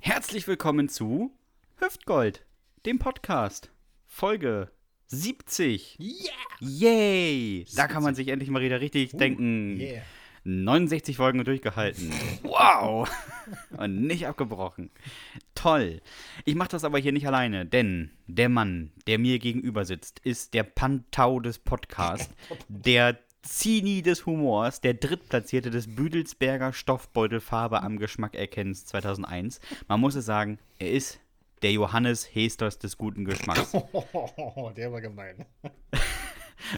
Herzlich willkommen zu Hüftgold, dem Podcast. Folge 70. Yeah! Yay! Da kann man sich endlich mal wieder richtig denken. Yeah. 69 Folgen durchgehalten. Wow! Und nicht abgebrochen. Toll. Ich mache das aber hier nicht alleine, denn der Mann, der mir gegenüber sitzt, ist der Pantau des Podcasts, der Zini des Humors, der Drittplatzierte des Büdelsberger Stoffbeutelfarbe am Geschmack erkennens 2001. Man muss es sagen, er ist der Johannes Hesters des guten Geschmacks. Oh, der war gemein.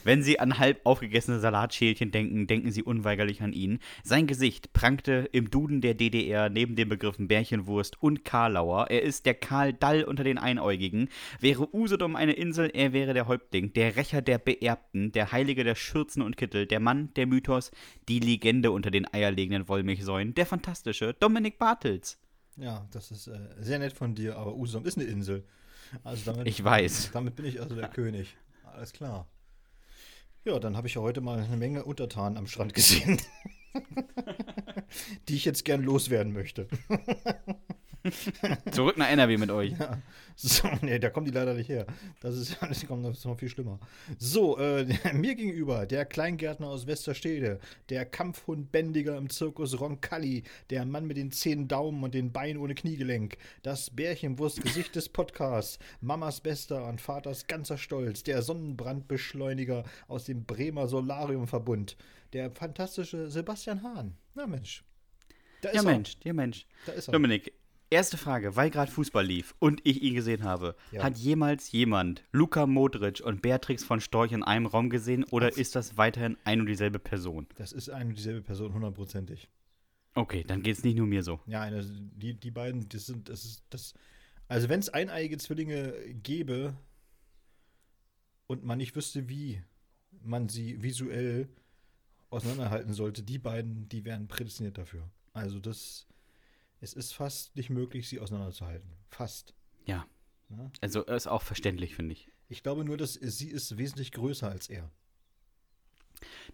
Wenn Sie an halb aufgegessene Salatschälchen denken, denken Sie unweigerlich an ihn. Sein Gesicht prangte im Duden der DDR neben den Begriffen Bärchenwurst und Karlauer. Er ist der Karl Dall unter den Einäugigen. Wäre Usedom eine Insel, er wäre der Häuptling, der Rächer der Beerbten, der Heilige der Schürzen und Kittel, der Mann, der Mythos, die Legende unter den eierlegenden Wollmilchsäulen, der fantastische Dominik Bartels. Ja, das ist äh, sehr nett von dir, aber Usedom ist eine Insel. Also damit, Ich weiß. Damit bin ich also der König. Alles klar. Ja, dann habe ich ja heute mal eine Menge Untertanen am Strand gesehen. die ich jetzt gern loswerden möchte. Zurück nach NRW mit euch. Ja. So, nee, da kommen die leider nicht her. Das ist, das kommt das ist noch viel schlimmer. So, äh, mir gegenüber der Kleingärtner aus Westerstede, der Kampfhundbändiger im Zirkus Roncalli, der Mann mit den zehn Daumen und den Beinen ohne Kniegelenk, das Bärchenwurstgesicht des Podcasts, Mamas Bester und Vaters ganzer Stolz, der Sonnenbrandbeschleuniger aus dem Bremer Solariumverbund, der fantastische Sebastian Hahn. Na Mensch. Da ist Ja, er. Mensch, ja, Mensch. Da ist er. Dominik, erste Frage, weil gerade Fußball lief und ich ihn gesehen habe. Ja. Hat jemals jemand Luka Modric und Beatrix von Storch in einem Raum gesehen oder ist das weiterhin ein und dieselbe Person? Das ist eine und dieselbe Person, hundertprozentig. Okay, dann geht es nicht nur mir so. Ja, eine, die, die beiden, das sind, das ist, das. Also wenn es eineiige Zwillinge gäbe und man nicht wüsste, wie man sie visuell auseinanderhalten sollte, die beiden, die wären prädestiniert dafür. Also das, es ist fast nicht möglich, sie auseinanderzuhalten. Fast. Ja. Ja. Also ist auch verständlich, finde ich. Ich glaube nur, dass sie ist wesentlich größer als er.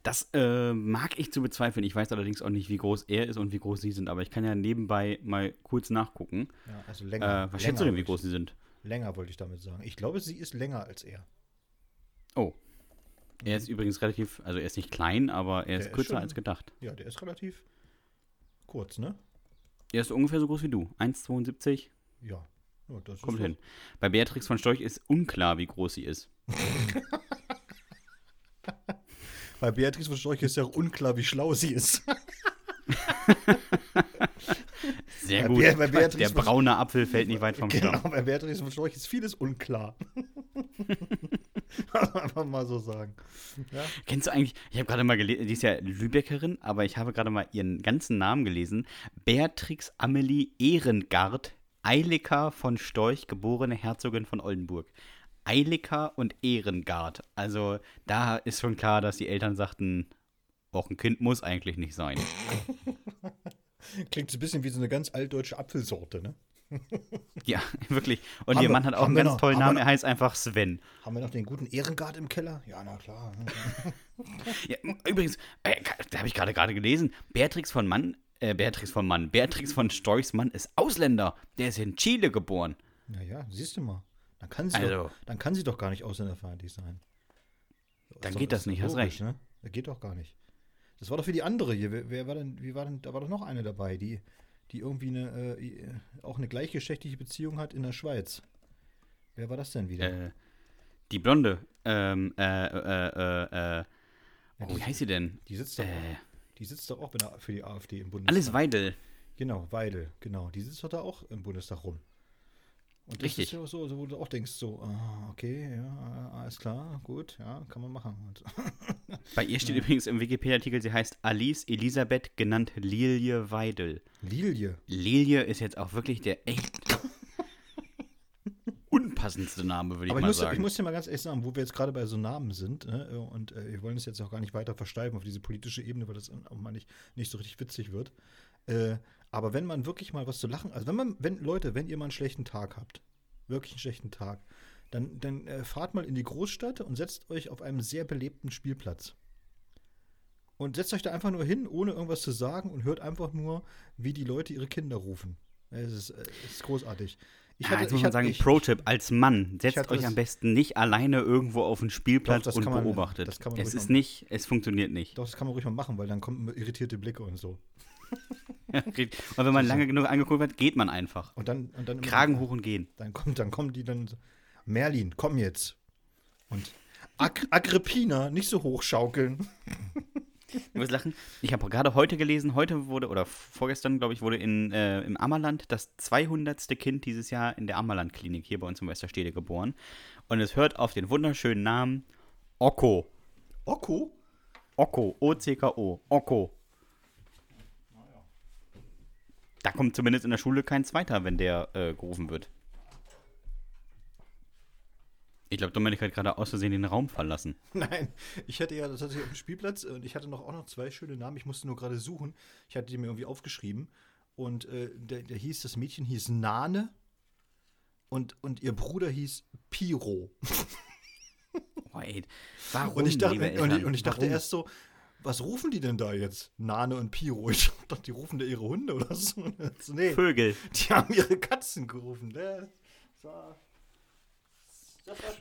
Das äh, mag ich zu bezweifeln. Ich weiß allerdings auch nicht, wie groß er ist und wie groß sie sind, aber ich kann ja nebenbei mal kurz nachgucken. Ja, also Äh, länger. was länger schätzt du denn, wie groß sie sind? Länger wollte ich damit sagen. Ich glaube, sie ist länger als er. Oh. Er ist übrigens relativ, also er ist nicht klein, aber er ist Der ist kürzer schon- als gedacht. Ja, der ist relativ kurz, ne? Er ist ungefähr so groß wie du. 1,72. Ja. ja das Kommt ist hin. Bei Beatrix von Storch ist unklar, wie groß sie ist. Bei Beatrice von Storch ist ja auch unklar, wie schlau sie ist. Sehr Bei gut. Bea- bei Beatrix Der braune Apfel fällt nicht weit vom genau, Stamm. bei Beatrice von Storch ist vieles unklar. Einfach mal so sagen. Ja? Kennst du eigentlich, ich habe gerade mal gelesen, die ist ja Lübeckerin, aber ich habe gerade mal ihren ganzen Namen gelesen. Beatrix Amelie Ehrengard, Eilika von Storch, geborene Herzogin von Oldenburg. Eilika und Ehrengard. Also da ist schon klar, dass die Eltern sagten, auch ein Kind muss eigentlich nicht sein. Klingt so ein bisschen wie so eine ganz altdeutsche Apfelsorte, ne? Ja, wirklich. Und Haben ihr wir- Mann hat auch einen wir ganz noch- tollen wir Namen, er heißt einfach Sven. Haben wir noch den guten Ehrengard im Keller? Ja, na klar. Ja, übrigens, äh, da habe ich gerade gerade gelesen, Beatrix von Mann, äh, Beatrix von Mann, Beatrix von Storchs Mann ist Ausländer. Der ist in Chile geboren. Naja, siehst du mal. Dann kann sie, Also- doch, dann kann sie doch gar nicht ausländerfeindlich sein. Dann Ist geht doch- das nicht, doch hast logisch, recht. Ne? Das geht doch gar nicht. Das war doch für die andere hier. Wer, wer war denn, wie war denn, da war doch noch eine dabei, die, die irgendwie eine, äh, auch eine gleichgeschlechtliche Beziehung hat in der Schweiz. Wer war das denn wieder? Äh, die Blonde, ähm, äh, äh, äh, äh, oh, die, wie heißt sie denn? die sitzt doch, Äh, die sitzt doch auch für die AfD im Bundestag. Alice Weidel. Genau, Weidel, genau. Die sitzt doch da auch im Bundestag rum. Und das Richtig. ist ja so, so, wo du auch denkst, so, ah, okay, ja, alles klar, gut, ja, kann man machen. Bei ihr steht übrigens im Wikipedia-Artikel, sie heißt Alice Elisabeth, genannt Lilie Weidel. Lilie. Lilie ist jetzt auch wirklich der echt unpassendste Name, würde ich Aber ich mal muss, ich sagen. muss dir mal ganz ehrlich sagen, wo wir jetzt gerade bei so Namen sind, ne, und äh, wir wollen es jetzt auch gar nicht weiter versteifen auf diese politische Ebene, weil das auch mal nicht, nicht so richtig witzig wird. Äh, aber wenn man wirklich mal was zu lachen, also wenn man, wenn, Leute, wenn ihr mal einen schlechten Tag habt, wirklich einen schlechten Tag, dann, dann äh, fahrt mal in die Großstadt und setzt euch auf einem sehr belebten Spielplatz. Und setzt euch da einfach nur hin, ohne irgendwas zu sagen und hört einfach nur, wie die Leute ihre Kinder rufen. Es ist, äh, es ist großartig. Ich hatte, ja, jetzt muss man sagen, Pro-Tipp, als Mann, setzt euch am besten nicht alleine irgendwo auf den Spielplatz doch, und man, beobachtet. es ist nicht, es funktioniert nicht. Doch, das kann man ruhig mal machen, weil dann kommen irritierte Blicke und so. und wenn man lange genug angeguckt hat, geht man einfach. Und dann, und dann Kragen hoch und gehen. Dann kommt, dann kommen die dann so, Merlin, komm jetzt. Und Ag Agrippina, nicht so hochschaukeln. Du wirst lachen. Ich habe gerade heute gelesen, heute wurde, oder vorgestern, glaube ich, wurde in, äh, im Ammerland das 200. Kind dieses Jahr in der Ammerland-Klinik hier bei uns in Westerstede geboren. Und es hört auf den wunderschönen Namen Okko. Okko? Okko, O-C-K-O. Okko. Da kommt zumindest in der Schule kein Zweiter, wenn der äh, gerufen wird. Ich glaube, Dominik hat gerade aus Versehen den Raum verlassen. Nein, ich hatte ja tatsächlich auf dem Spielplatz und ich hatte noch auch noch zwei schöne Namen. Ich musste nur gerade suchen. Ich hatte die mir irgendwie aufgeschrieben. Und äh, der, der, hieß, das Mädchen hieß Nane und, und ihr Bruder hieß Piro. Wait, warum? Und ich dachte, und ich, und ich dachte erst so, was rufen die denn da jetzt? Nane und Piro. Ich dachte, die rufen da ihre Hunde oder so. Nee, Vögel. Die haben ihre Katzen gerufen. Das war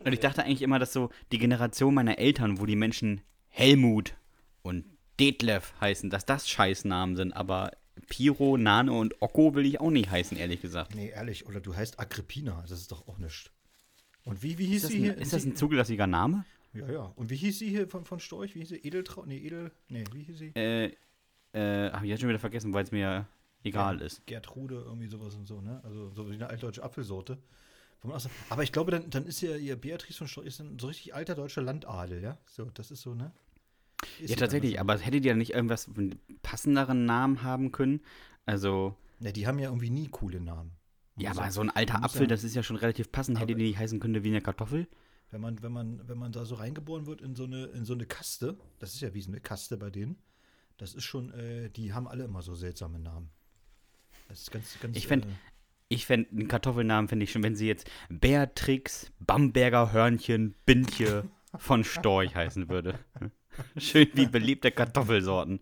und ich dachte eigentlich immer, dass so die Generation meiner Eltern, wo die Menschen Helmut und Detlef heißen, dass das Scheißnamen sind, aber Piro, Nano und Okko will ich auch nicht heißen, ehrlich gesagt. Nee, ehrlich, oder du heißt Agrippina, das ist doch auch nichts. Und wie, wie hieß sie hier? Ist das ein zugelassiger Name? Ja, ja. Und wie hieß sie hier von, von Storch? Wie hieß sie? Edeltrau? Nee, Edel. Nee, wie hieß sie? Äh, äh, hab ich jetzt schon wieder vergessen, weil es mir egal ja, ist. Gertrude, irgendwie sowas und so, ne? Also so wie eine altdeutsche Apfelsorte. Aber ich glaube, dann, dann ist ja ihr Beatrice von Storch ist dann so richtig alter deutscher Landadel, ja? So, das ist so, ne? Ist ja, tatsächlich, aber hättet ihr nicht irgendwas passenderen Namen haben können? Also. Ne, die haben ja irgendwie nie coole Namen. Ja, aber so ein alter Apfel, ja, das ist ja schon relativ passend. Hätte die nicht heißen können wie eine Kartoffel? Wenn man, wenn man, wenn man da so reingeboren wird in so eine, in so eine Kaste, das ist ja wie so eine Kaste bei denen, das ist schon, äh, die haben alle immer so seltsame Namen. Das ist ganz, ganz. Ich finde, äh, ich fände einen Kartoffelnamen finde ich schon, wenn sie jetzt Beatrix, Bamberger Hörnchen, Bindje von Storch heißen würde. Schön wie beliebte Kartoffelsorten.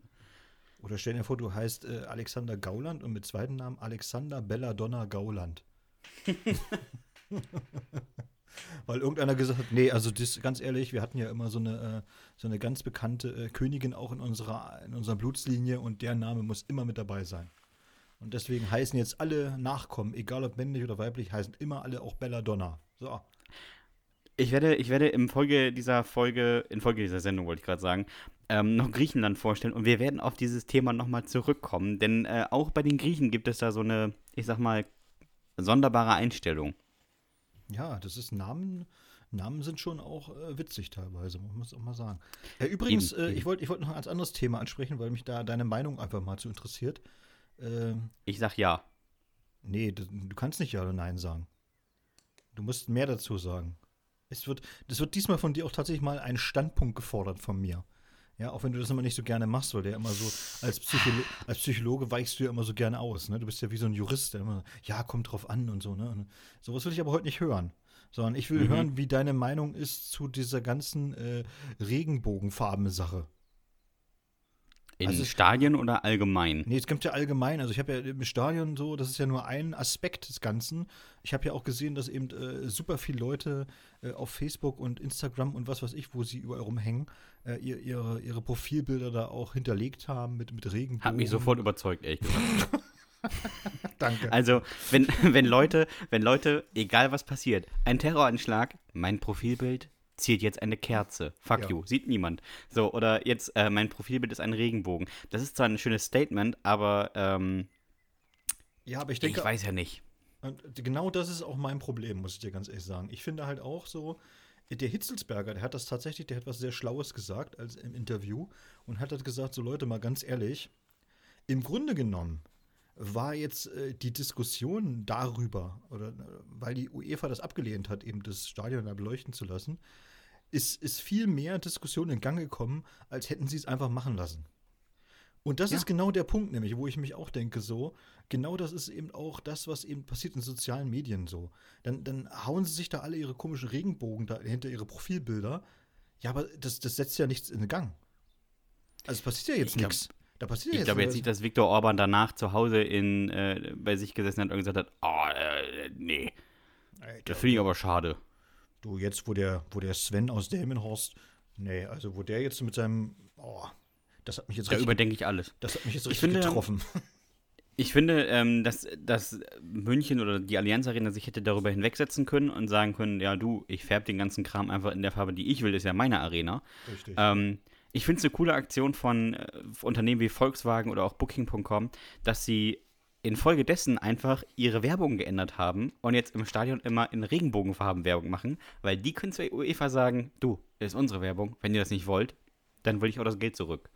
Oder stell dir vor, du heißt äh, Alexander Gauland und mit zweiten Namen Alexander Belladonna Gauland. Weil irgendeiner gesagt hat, nee, also das, ganz ehrlich, wir hatten ja immer so eine, äh, so eine ganz bekannte äh, Königin auch in unserer, in unserer Blutslinie und der Name muss immer mit dabei sein. Und deswegen heißen jetzt alle Nachkommen, egal ob männlich oder weiblich, heißen immer alle auch Belladonna. So. Ich werde, ich werde in Folge dieser Folge, in Folge dieser Sendung wollte ich gerade sagen, ähm, noch Griechenland vorstellen und wir werden auf dieses Thema nochmal zurückkommen, denn äh, auch bei den Griechen gibt es da so eine, ich sag mal, sonderbare Einstellung. Ja, das ist Namen, Namen sind schon auch äh, witzig teilweise, muss man auch mal sagen. Äh, übrigens, eben. ich wollte ich wollt noch ein anderes Thema ansprechen, weil mich da deine Meinung einfach mal zu interessiert. Ähm, ich sag ja. Nee, du, du, kannst nicht ja oder nein sagen. Du musst mehr dazu sagen. Es wird, das wird diesmal von dir auch tatsächlich mal ein Standpunkt gefordert von mir. Ja, auch wenn du das immer nicht so gerne machst, weil der immer so, als, Psycholo als Psychologe weichst du ja immer so gerne aus, ne? Du bist ja wie so ein Jurist, der immer, ja, kommt drauf an und so, ne? Sowas will ich aber heute nicht hören. Sondern ich will mhm. hören, wie deine Meinung ist zu dieser ganzen äh, Regenbogenfarben-Sache. In also Stadien oder allgemein? Nee, es gibt ja allgemein. Also ich habe ja im Stadion so, das ist ja nur ein Aspekt des Ganzen. Ich habe ja auch gesehen, dass eben äh, super viele Leute äh, auf Facebook und Instagram und was weiß ich, wo sie überall rumhängen, äh, ihr, ihre, ihre Profilbilder da auch hinterlegt haben mit, mit Regenbogen. Hat mich sofort überzeugt, ehrlich gesagt. Danke. Also, wenn, wenn Leute, wenn Leute, egal was passiert, ein Terroranschlag, mein Profilbild, zielt jetzt eine Kerze. Fuck ja. you, sieht niemand. So, oder jetzt, äh, mein Profilbild ist ein Regenbogen. Das ist zwar ein schönes Statement, aber ähm, ja, aber ich denke. Ich weiß ja nicht. Genau das ist auch mein Problem, muss ich dir ganz ehrlich sagen. Ich finde halt auch so, der Hitzelsberger, der hat das tatsächlich, der hat was sehr Schlaues gesagt als im Interview und hat halt gesagt, so Leute, mal ganz ehrlich, im Grunde genommen war jetzt äh, die Diskussion darüber, oder äh, weil die UEFA das abgelehnt hat, eben das Stadion da beleuchten zu lassen, ist, ist viel mehr Diskussion in Gang gekommen, als hätten sie es einfach machen lassen. Und das ja. ist genau der Punkt, nämlich, wo ich mich auch denke, so, genau das ist eben auch das, was eben passiert in sozialen Medien so. Dann, dann hauen sie sich da alle ihre komischen Regenbogen da hinter ihre Profilbilder. Ja, aber das, das setzt ja nichts in Gang. Also es passiert ja jetzt nichts. Da passiert Ich jetzt glaube jetzt nicht, dass Viktor Orban danach zu Hause in, äh, bei sich gesessen hat und gesagt hat, oh, äh, nee, Alter, das finde ich aber schade. Du, jetzt, wo der, wo der Sven aus Delmenhorst, nee, also wo der jetzt mit seinem, oh, das hat mich jetzt Da richtig, überdenke ich alles. das hat mich jetzt Ich richtig finde, getroffen. Ich finde, ähm, dass, dass München oder die Allianz Arena sich hätte darüber hinwegsetzen können und sagen können, ja du, ich färbe den ganzen Kram einfach in der Farbe, die ich will, ist ja meine Arena. Richtig. Ähm, ich finde es eine coole Aktion von äh, Unternehmen wie Volkswagen oder auch Booking.com, dass sie infolgedessen einfach ihre Werbung geändert haben und jetzt im Stadion immer in Regenbogenfarben Werbung machen, weil die können zur UEFA sagen, du, das ist unsere Werbung, wenn ihr das nicht wollt, dann will ich auch das Geld zurück.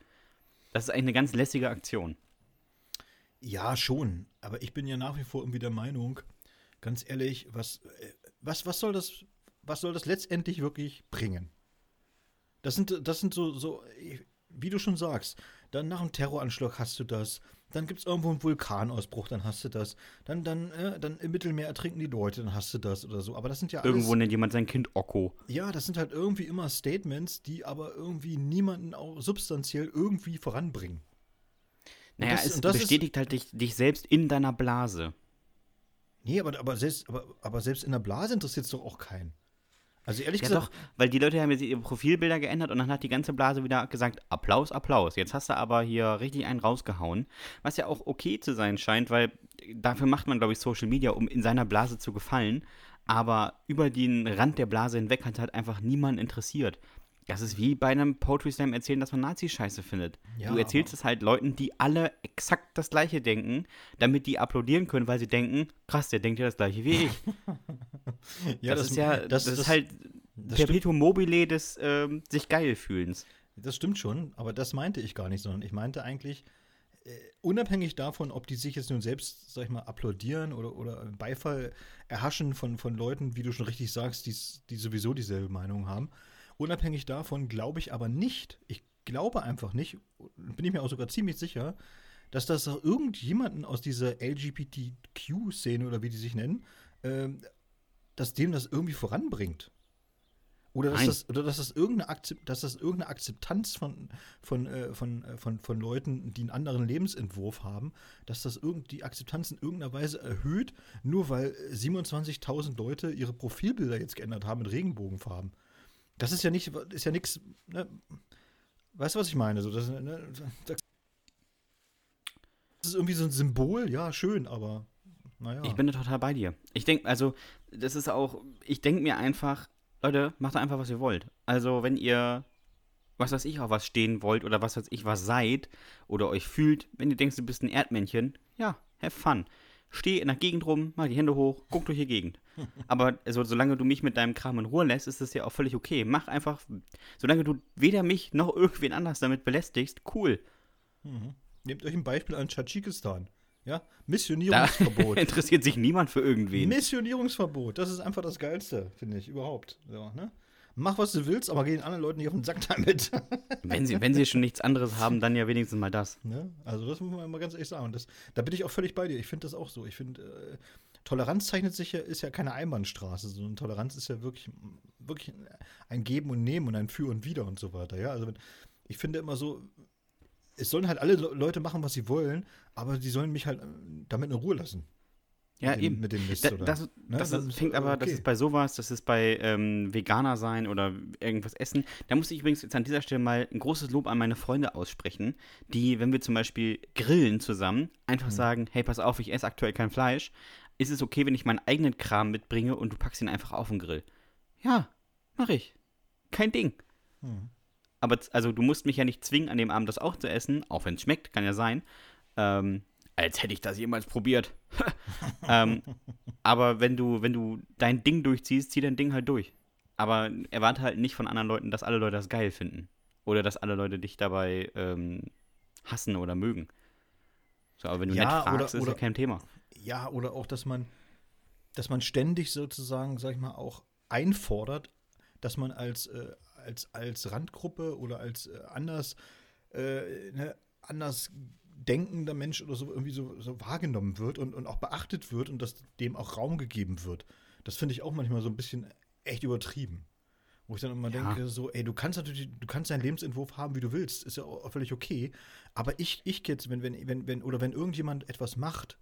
Das ist eigentlich eine ganz lässige Aktion. Ja, schon. Aber ich bin ja nach wie vor irgendwie der Meinung, ganz ehrlich, was, äh, was, was, soll, das, was soll das letztendlich wirklich bringen? Das sind, das sind so, so, wie du schon sagst, dann nach einem Terroranschlag hast du das, dann gibt es irgendwo einen Vulkanausbruch, dann hast du das, dann, dann, äh, dann im Mittelmeer ertrinken die Leute, dann hast du das oder so. Aber das sind ja alles, Irgendwo nennt jemand sein Kind Okko. ja, das sind halt irgendwie immer Statements, die aber irgendwie niemanden auch substanziell irgendwie voranbringen. Naja, das- es das ist- bestätigt halt dich, dich selbst in deiner Blase. Nee, aber, aber, selbst, aber, aber selbst in der Blase interessiert es doch auch keinen. Also ehrlich Ja gesagt, doch, weil die Leute haben jetzt ihre Profilbilder geändert und dann hat die ganze Blase wieder gesagt, Applaus, Applaus. Jetzt hast du aber hier richtig einen rausgehauen, was ja auch okay zu sein scheint, weil dafür macht man, glaube ich, Social Media, um in seiner Blase zu gefallen. Aber über den Rand der Blase hinweg hat halt einfach niemand interessiert. Das ist wie bei einem Poetry Slam erzählen, dass man Nazi scheiße findet. Ja, du erzählst es halt Leuten, die alle exakt das gleiche denken, damit die applaudieren können, weil sie denken, krass, der denkt ja das gleiche wie ich. ja, das, ist ja, das, ist halt das Perpetuum mobile des ähm, sich geil fühlens. das stimmt schon, aber das meinte ich gar nicht, sondern ich meinte eigentlich, äh, unabhängig davon, ob die sich jetzt nun selbst, sag ich mal, applaudieren oder, oder Beifall erhaschen von, von Leuten, wie du schon richtig sagst, die sowieso dieselbe Meinung haben, unabhängig davon glaube ich aber nicht, ich glaube einfach nicht, bin ich mir auch sogar ziemlich sicher, dass das irgendjemanden aus dieser LGBTQ-Szene oder wie die sich nennen, ähm, dass dem das irgendwie voranbringt. Oder dass, Nein. das, oder dass, das irgendeine Akzep dass das irgendeine Akzeptanz von, von, äh, von, äh, von, von Leuten, die einen anderen Lebensentwurf haben, dass das irgend, die Akzeptanz in irgendeiner Weise erhöht, nur weil äh, 27.000 Leute ihre Profilbilder jetzt geändert haben mit Regenbogenfarben. Das ist ja nicht, ist ja nichts, ne? Weißt du, was ich meine? So, das, ne? das ist irgendwie so ein Symbol, ja, schön, aber naja. Ich bin total bei dir. Ich denke, also, das ist auch, ich denke mir einfach, Leute, macht einfach, was ihr wollt. Also, wenn ihr, was weiß ich, auf was stehen wollt oder was weiß ich, was seid oder euch fühlt, wenn ihr denkt, du bist ein Erdmännchen, ja, have fun. Steh in der Gegend rum, mach die Hände hoch, guck durch die Gegend. Aber also, solange du mich mit deinem Kram in Ruhe lässt, ist das ja auch völlig okay. Mach einfach, solange du weder mich noch irgendwen anders damit belästigst, cool. Mhm. Nehmt euch ein Beispiel an Tadschikistan. Ja, Missionierungsverbot. Interessiert sich niemand für irgendwen. Missionierungsverbot, das ist einfach das Geilste, finde ich, überhaupt. So, ne? Mach, was du willst, aber geh den anderen Leuten nicht auf den Sack damit. Wenn sie, wenn sie schon nichts anderes haben, dann ja wenigstens mal das. ne? Also, das muss man mal ganz ehrlich sagen. Das, da bin ich auch völlig bei dir. Ich finde das auch so. Ich finde, äh, Toleranz zeichnet sich ja, ist ja keine Einbahnstraße, sondern Toleranz ist ja wirklich, wirklich ein Geben und Nehmen und ein Für und Wider und so weiter. Ja, also, wenn, ich finde immer so, es sollen halt alle Le- Leute machen, was sie wollen, aber die sollen mich halt äh, damit in Ruhe lassen. Ja, mit dem, eben. Mit dem Mist, Da, oder? das Ne? das Das ist, ist, fängt aber, das okay. ist bei sowas, das ist bei ähm, Veganer sein oder irgendwas essen. Da muss ich übrigens jetzt an dieser Stelle mal ein großes Lob an meine Freunde aussprechen, die, wenn wir zum Beispiel grillen zusammen, einfach Mhm. sagen, hey, pass auf, ich esse aktuell kein Fleisch. Ist es okay, wenn ich meinen eigenen Kram mitbringe und du packst ihn einfach auf den Grill? Ja, mach ich. Kein Ding. Hm. Aber also du musst mich ja nicht zwingen, an dem Abend das auch zu essen, auch wenn es schmeckt, kann ja sein. Ähm, als hätte ich das jemals probiert. ähm, aber wenn du, wenn du dein Ding durchziehst, zieh dein Ding halt durch. Aber erwarte halt nicht von anderen Leuten, dass alle Leute das geil finden. Oder dass alle Leute dich dabei ähm, hassen oder mögen. So, aber wenn du Ja, nett fragst, oder- ist ja oder- kein Thema. Ja, oder auch, dass man, dass man ständig sozusagen, sag ich mal, auch einfordert, dass man als, äh, als, als Randgruppe oder als äh, anders, äh, ne, anders denkender Mensch oder so irgendwie so, so wahrgenommen wird und, und auch beachtet wird und dass dem auch Raum gegeben wird. Das finde ich auch manchmal so ein bisschen echt übertrieben. Wo ich dann immer Ja. denke, so, ey, du kannst natürlich, du kannst deinen Lebensentwurf haben, wie du willst, ist ja auch völlig okay. Aber ich, ich jetzt, wenn, wenn, wenn, wenn, oder wenn irgendjemand etwas macht,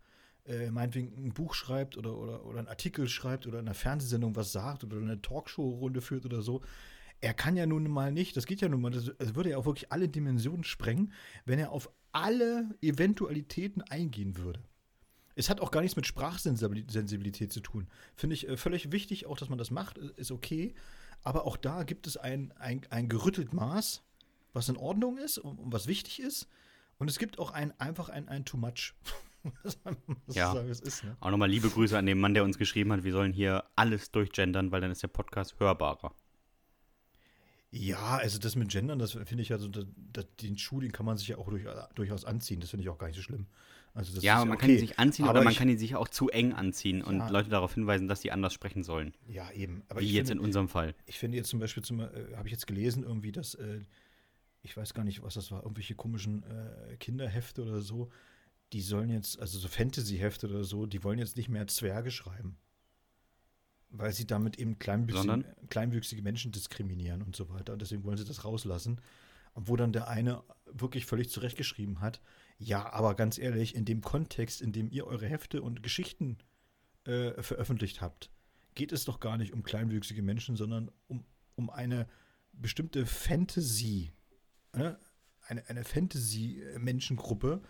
äh, meinetwegen ein Buch schreibt oder, oder, oder einen Artikel schreibt oder in einer Fernsehsendung was sagt oder eine Talkshow-Runde führt oder so, er kann ja nun mal nicht, das geht ja nun mal, das, das würde ja auch wirklich alle Dimensionen sprengen, wenn er auf alle Eventualitäten eingehen würde. Es hat auch gar nichts mit Sprachsensibilität zu tun. Finde ich äh, völlig wichtig, auch dass man das macht, äh, ist okay. Aber auch da gibt es ein, ein, ein gerüttelt Maß, was in Ordnung ist und, und was wichtig ist. Und es gibt auch ein, einfach ein, ein Too Much. Ja. sagen, ist, ne? Auch nochmal liebe Grüße an den Mann, der uns geschrieben hat, wir sollen hier alles durchgendern, weil dann ist der Podcast hörbarer. Ja, also das mit Gendern, das finde ich ja so, das, das, den Schuh, den kann man sich ja auch durch, durchaus anziehen. Das finde ich auch gar nicht so schlimm. Also das Ja, ist aber man okay. kann ihn sich anziehen Aber oder man ich- kann ihn sich auch zu eng anziehen und Ja. Leute darauf hinweisen, dass sie anders sprechen sollen. Ja, eben. Aber Wie jetzt finde, in unserem Fall. Ich finde jetzt zum Beispiel, zum, äh, habe ich jetzt gelesen, irgendwie, dass, äh, ich weiß gar nicht, was das war, irgendwelche komischen äh, Kinderhefte oder so, die sollen jetzt, also so Fantasy-Hefte oder so, die wollen jetzt nicht mehr Zwerge schreiben. Weil sie damit eben kleinwüchsige, Menschen diskriminieren und so weiter. Und deswegen wollen sie das rauslassen. Wo dann der eine wirklich völlig zurechtgeschrieben hat, ja, aber ganz ehrlich, in dem Kontext, in dem ihr eure Hefte und Geschichten äh, veröffentlicht habt, geht es doch gar nicht um kleinwüchsige Menschen, sondern um, um eine bestimmte Fantasy, ne? eine, eine Fantasy-Menschengruppe,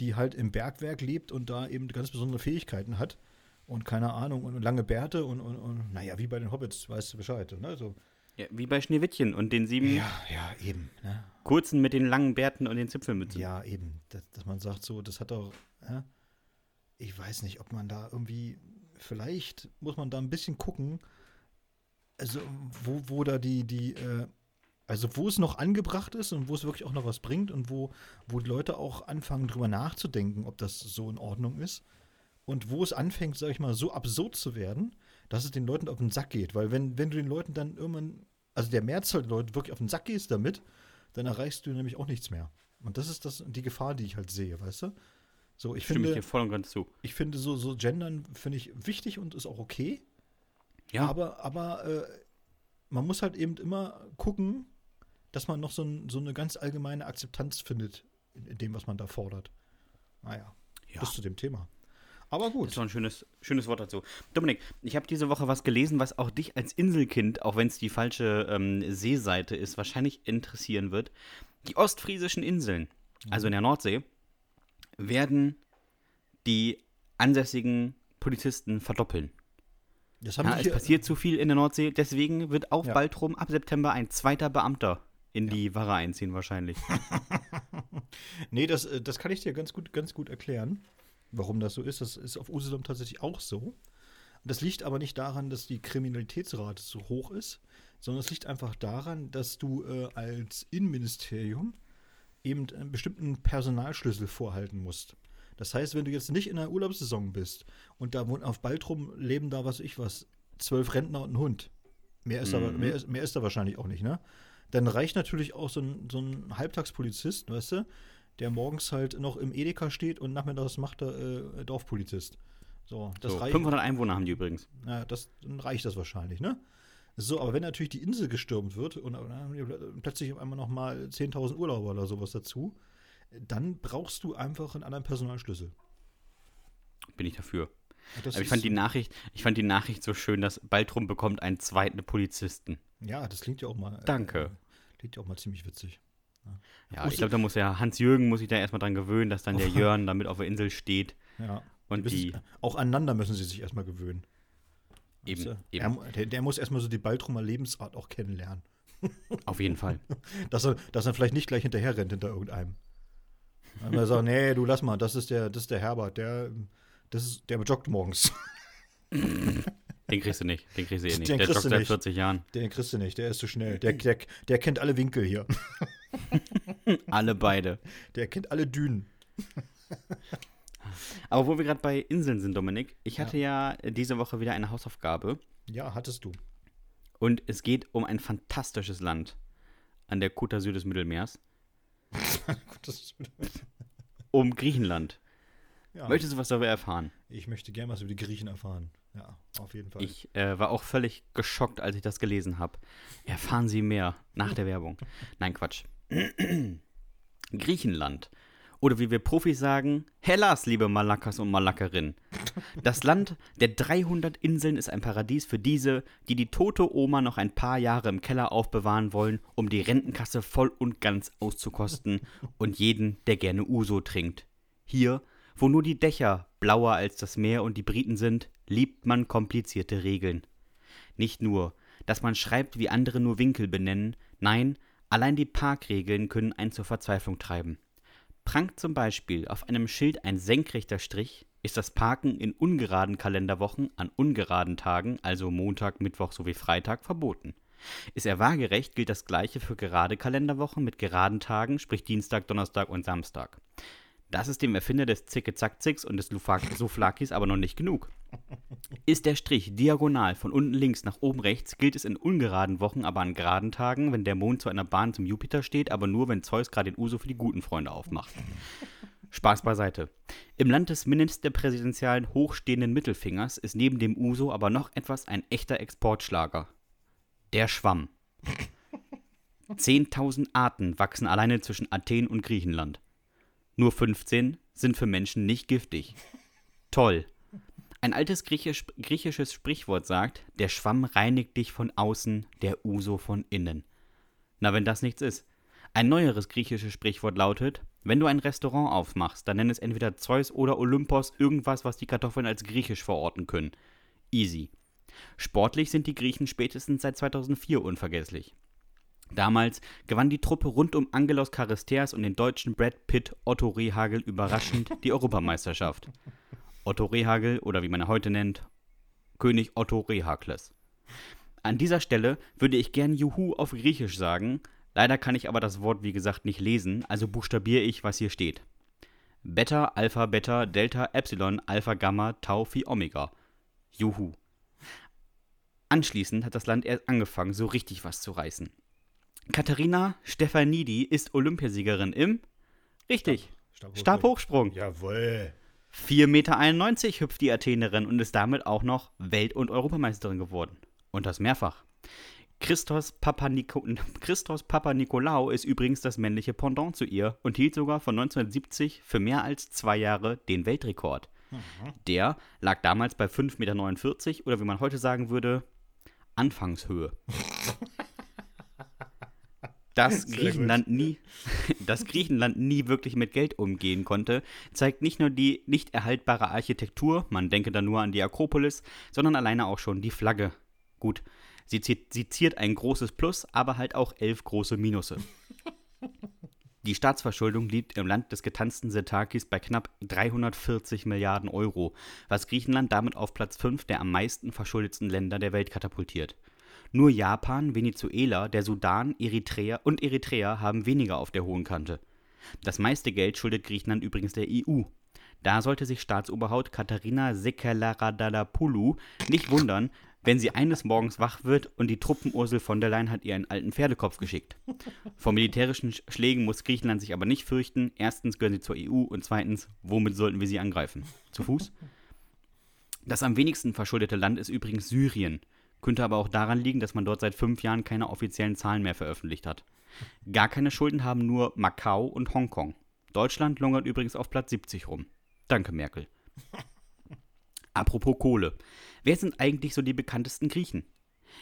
die halt im Bergwerk lebt und da eben ganz besondere Fähigkeiten hat und keine Ahnung und lange Bärte und, und, und naja, wie bei den Hobbits, weißt du Bescheid. Ne? So, Ja, wie bei Schneewittchen und den sieben ja, ja, eben. Ne? kurzen mit den langen Bärten und den Zipfelmützen. Ja, eben. Dass, dass man sagt, so, das hat doch, ja, ich weiß nicht, ob man da irgendwie, vielleicht muss man da ein bisschen gucken, also wo, wo da die, die, äh, also wo es noch angebracht ist und wo es wirklich auch noch was bringt und wo, wo die Leute auch anfangen drüber nachzudenken, ob das so in Ordnung ist. Und wo es anfängt, sag ich mal, so absurd zu werden, dass es den Leuten auf den Sack geht. Weil wenn, wenn du den Leuten dann irgendwann, also der Mehrzahl der Leute wirklich auf den Sack gehst damit, dann erreichst du nämlich auch nichts mehr. Und das ist das, die Gefahr, die ich halt sehe, weißt du? So, ich Stimme ich finde, dir voll und ganz zu. ich finde so, so Gendern finde ich wichtig und ist auch okay. Ja, Aber, aber äh, man muss halt eben immer gucken, dass man noch so, ein, so eine ganz allgemeine Akzeptanz findet in, in dem, was man da fordert. Naja, Ja. bis zu dem Thema. Aber Das gut. ist doch ein schönes, schönes Wort dazu. Dominik, ich habe diese Woche was gelesen, was auch dich als Inselkind, auch wenn es die falsche ähm, Seeseite ist, wahrscheinlich interessieren wird. Die ostfriesischen Inseln, also in der Nordsee, werden die ansässigen Polizisten verdoppeln. Das haben Ja, es passiert zu viel in der Nordsee, deswegen wird auf Ja. Baltrum ab September ein zweiter Beamter in die Wache einziehen wahrscheinlich. Nee, das, äh, das kann ich dir ganz gut, ganz gut erklären, warum das so ist. Das ist auf Usedom tatsächlich auch so. Das liegt aber nicht daran, dass die Kriminalitätsrate so hoch ist, sondern es liegt einfach daran, dass du äh, als Innenministerium eben einen bestimmten Personalschlüssel vorhalten musst. Das heißt, wenn du jetzt nicht in der Urlaubssaison bist und da wohnt auf Baltrum leben da, was ich was, zwölf Rentner und ein Hund. Mehr ist, da, Mhm. mehr, ist, mehr ist da wahrscheinlich auch nicht, ne? Dann reicht natürlich auch so ein, so ein Halbtagspolizist, weißt du, der morgens halt noch im Edeka steht und nachmittags macht er äh, Dorfpolizist. So, das so, reicht. 500 Einwohner haben die übrigens. Ja, das, dann reicht das wahrscheinlich, ne? So, aber wenn natürlich die Insel gestürmt wird und, und dann haben die plötzlich auf einmal nochmal 10.000 Urlauber oder sowas dazu, dann brauchst du einfach einen anderen Personalschlüssel. Bin ich dafür. Das Aber ich fand, die Nachricht, ich fand die Nachricht so schön, dass Baltrum bekommt einen zweiten Polizisten. Ja, das klingt ja auch mal. Danke. Äh, klingt ja auch mal ziemlich witzig. Ja, ich glaube, da muss ja Hans-Jürgen muss sich da erstmal dran gewöhnen, dass dann der Jörn damit auf der Insel steht Ja. und die. Sie, auch aneinander müssen sie sich erstmal gewöhnen. Eben, du? eben. Er, der, der muss erstmal so die Baltrumer Lebensart auch kennenlernen. Auf jeden Fall. Dass er, dass er vielleicht nicht gleich hinterher rennt hinter irgendeinem. Wenn er sagt, nee, du lass mal, das ist der, das ist der Herbert, der, das ist, der joggt morgens. Den kriegst du nicht. Den kriegst du eh nicht. Den der joggt seit nicht. 40 Jahren. Den kriegst du nicht, der ist zu schnell. Der, der, der kennt alle Winkel hier. Alle beide. Der kennt alle Dünen. Aber wo wir gerade bei Inseln sind, Dominik, ich hatte ja. diese Woche wieder eine Hausaufgabe Ja, hattest du. und es geht um ein fantastisches Land an der Côte d'Azur des Mittelmeers, um Griechenland. Ja. Möchtest du was darüber erfahren? Ich möchte gerne was über die Griechen erfahren. Ja, auf jeden Fall. Ich äh, war auch völlig geschockt, als ich das gelesen habe. Erfahren Sie mehr nach der Werbung. Nein, Quatsch. Griechenland. Oder wie wir Profis sagen, Hellas, liebe Malakas und Malakerinnen. Das Land der 300 Inseln ist ein Paradies für diese, die die tote Oma noch ein paar Jahre im Keller aufbewahren wollen, um die Rentenkasse voll und ganz auszukosten und jeden, der gerne Uso trinkt. Hier, wo nur die Dächer blauer als das Meer und die Briten sind, liebt man komplizierte Regeln. Nicht nur, dass man schreibt, wie andere nur Winkel benennen, nein, allein die Parkregeln können einen zur Verzweiflung treiben. Prangt zum Beispiel auf einem Schild ein senkrechter Strich, ist das Parken in ungeraden Kalenderwochen an ungeraden Tagen, also Montag, Mittwoch sowie Freitag, verboten. Ist er waagerecht, gilt das gleiche für gerade Kalenderwochen mit geraden Tagen, sprich Dienstag, Donnerstag und Samstag. Das ist dem Erfinder des Zicke-Zack-Zicks und des Souflakis aber noch nicht genug. Ist der Strich diagonal von unten links nach oben rechts, gilt es in ungeraden Wochen, aber an geraden Tagen, wenn der Mond zu einer Bahn zum Jupiter steht, aber nur, wenn Zeus gerade den Uso für die guten Freunde aufmacht. Spaß beiseite. Im Land des ministerpräsidentialen hochstehenden Mittelfingers ist neben dem Uso aber noch etwas ein echter Exportschlager. Der Schwamm. 10.000 Arten wachsen alleine zwischen Athen und Griechenland. Nur 15 sind für Menschen nicht giftig. Toll. Ein altes Griechisch, griechisches Sprichwort sagt, der Schwamm reinigt dich von außen, der Uso von innen. Na, wenn das nichts ist. Ein neueres griechisches Sprichwort lautet, wenn du ein Restaurant aufmachst, dann nenn es entweder Zeus oder Olympos irgendwas, was die Kartoffeln als griechisch verorten können. Easy. Sportlich sind die Griechen spätestens seit 2004 unvergesslich. Damals gewann die Truppe rund um Angelos Charisteas und den deutschen Brad Pitt Otto Rehagel überraschend die Europameisterschaft. Otto Rehagel oder wie man er heute nennt, König Otto Rehakles. An dieser Stelle würde ich gern Juhu auf Griechisch sagen, leider kann ich aber das Wort wie gesagt nicht lesen, also buchstabiere ich, was hier steht. Beta, Alpha, Beta, Delta, Epsilon, Alpha, Gamma, Tau, Phi, Omega. Juhu. Anschließend hat das Land erst angefangen, so richtig was zu reißen. Katharina Stefanidi ist Olympiasiegerin im. Richtig. Stabhochsprung. Stabhochsprung. Jawohl. 4,91 Meter hüpft die Athenerin und ist damit auch noch Welt- und Europameisterin geworden. Und das mehrfach. Christos Papaniko Christos Papanikolaou ist übrigens das männliche Pendant zu ihr und hielt sogar von 1970 für mehr als zwei Jahre den Weltrekord. Der lag damals bei 5,49 Meter oder wie man heute sagen würde, Anfangshöhe. Dass Griechenland, nie, dass Griechenland nie wirklich mit Geld umgehen konnte, zeigt nicht nur die nicht erhaltbare Architektur, man denke da nur an die Akropolis, sondern alleine auch schon die Flagge. Gut, sie sie ziert ein großes Plus, aber halt auch elf große Minusse. Die Staatsverschuldung liegt im Land des getanzten Setakis bei knapp 340 Milliarden Euro, was Griechenland damit auf Platz 5 der am meisten verschuldetsten Länder der Welt katapultiert. Nur Japan, Venezuela, der Sudan, Eritrea und Eritrea haben weniger auf der hohen Kante. Das meiste Geld schuldet Griechenland übrigens der EU. Da sollte sich Staatsoberhaupt Katharina Sekelaradalapoulou nicht wundern, wenn sie eines Morgens wach wird und die Truppen Ursel von der Leyen hat ihr einen alten Pferdekopf geschickt. Vor militärischen Sch- Schlägen muss Griechenland sich aber nicht fürchten. Erstens gehören sie zur EU und zweitens, womit sollten wir sie angreifen? Zu Fuß? Das am wenigsten verschuldete Land ist übrigens Syrien. Könnte aber auch daran liegen, dass man dort seit fünf Jahren keine offiziellen Zahlen mehr veröffentlicht hat. Gar keine Schulden haben nur Macau und Hongkong. Deutschland lungert übrigens auf Platz 70 rum. Danke, Merkel. Apropos Kohle. Wer sind eigentlich so die bekanntesten Griechen?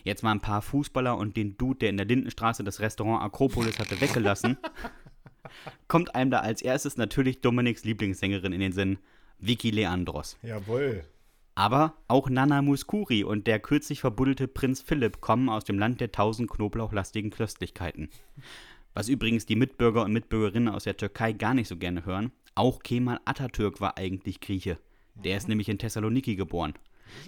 Jetzt mal ein paar Fußballer und den Dude, der in der Lindenstraße das Restaurant Akropolis hatte, weggelassen. Kommt einem da als erstes natürlich Dominiks Lieblingssängerin in den Sinn, Vicky Leandros. Jawohl. Aber auch Nana Muskuri und der kürzlich verbuddelte Prinz Philipp kommen aus dem Land der tausend knoblauchlastigen Köstlichkeiten. Was übrigens die Mitbürger und Mitbürgerinnen aus der Türkei gar nicht so gerne hören, auch Kemal Atatürk war eigentlich Grieche. Der ist nämlich in Thessaloniki geboren.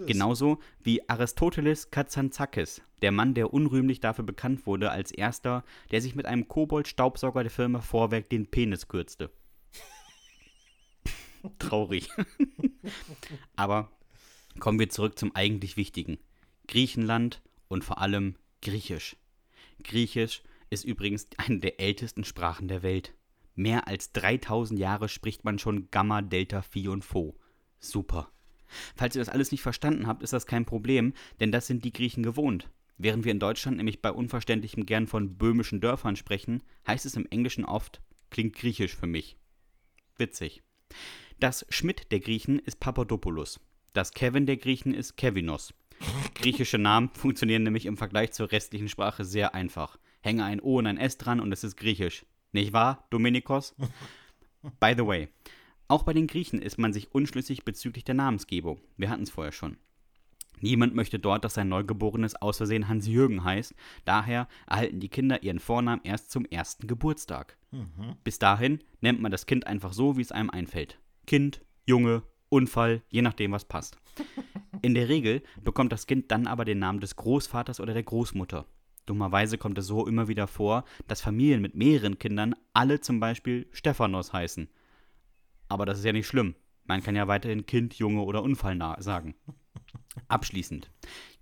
Genauso wie Aristoteles Katsantzakis, der Mann, der unrühmlich dafür bekannt wurde, als erster, der sich mit einem Kobold-Staubsauger der Firma Vorwerk den Penis kürzte. Traurig. Aber kommen wir zurück zum eigentlich Wichtigen. Griechenland und vor allem Griechisch. Griechisch ist übrigens eine der ältesten Sprachen der Welt. Mehr als 3000 Jahre spricht man schon Gamma, Delta, Phi und Pho. Super. Falls ihr das alles nicht verstanden habt, ist das kein Problem, denn das sind die Griechen gewohnt. Während wir in Deutschland nämlich bei Unverständlichem gern von böhmischen Dörfern sprechen, heißt es im Englischen oft, klingt griechisch für mich. Witzig. Das Schmidt der Griechen ist Papadopoulos. Das Kevin der Griechen ist Kevinos. Griechische Namen funktionieren nämlich im Vergleich zur restlichen Sprache sehr einfach. Hänge ein O und ein S dran und es ist griechisch. Nicht wahr, Dominikos? By the way, auch bei den Griechen ist man sich unschlüssig bezüglich der Namensgebung. Wir hatten es vorher schon. Niemand möchte dort, dass sein Neugeborenes aus Versehen Hans-Jürgen heißt. Daher erhalten die Kinder ihren Vornamen erst zum ersten Geburtstag. Mhm. Bis dahin nennt man das Kind einfach so, wie es einem einfällt. Kind, Junge, Unfall, je nachdem, was passt. In der Regel bekommt das Kind dann aber den Namen des Großvaters oder der Großmutter. Dummerweise kommt es so immer wieder vor, dass Familien mit mehreren Kindern alle zum Beispiel Stephanos heißen. Aber das ist ja nicht schlimm. Man kann ja weiterhin Kind, Junge oder Unfall sagen. Abschließend.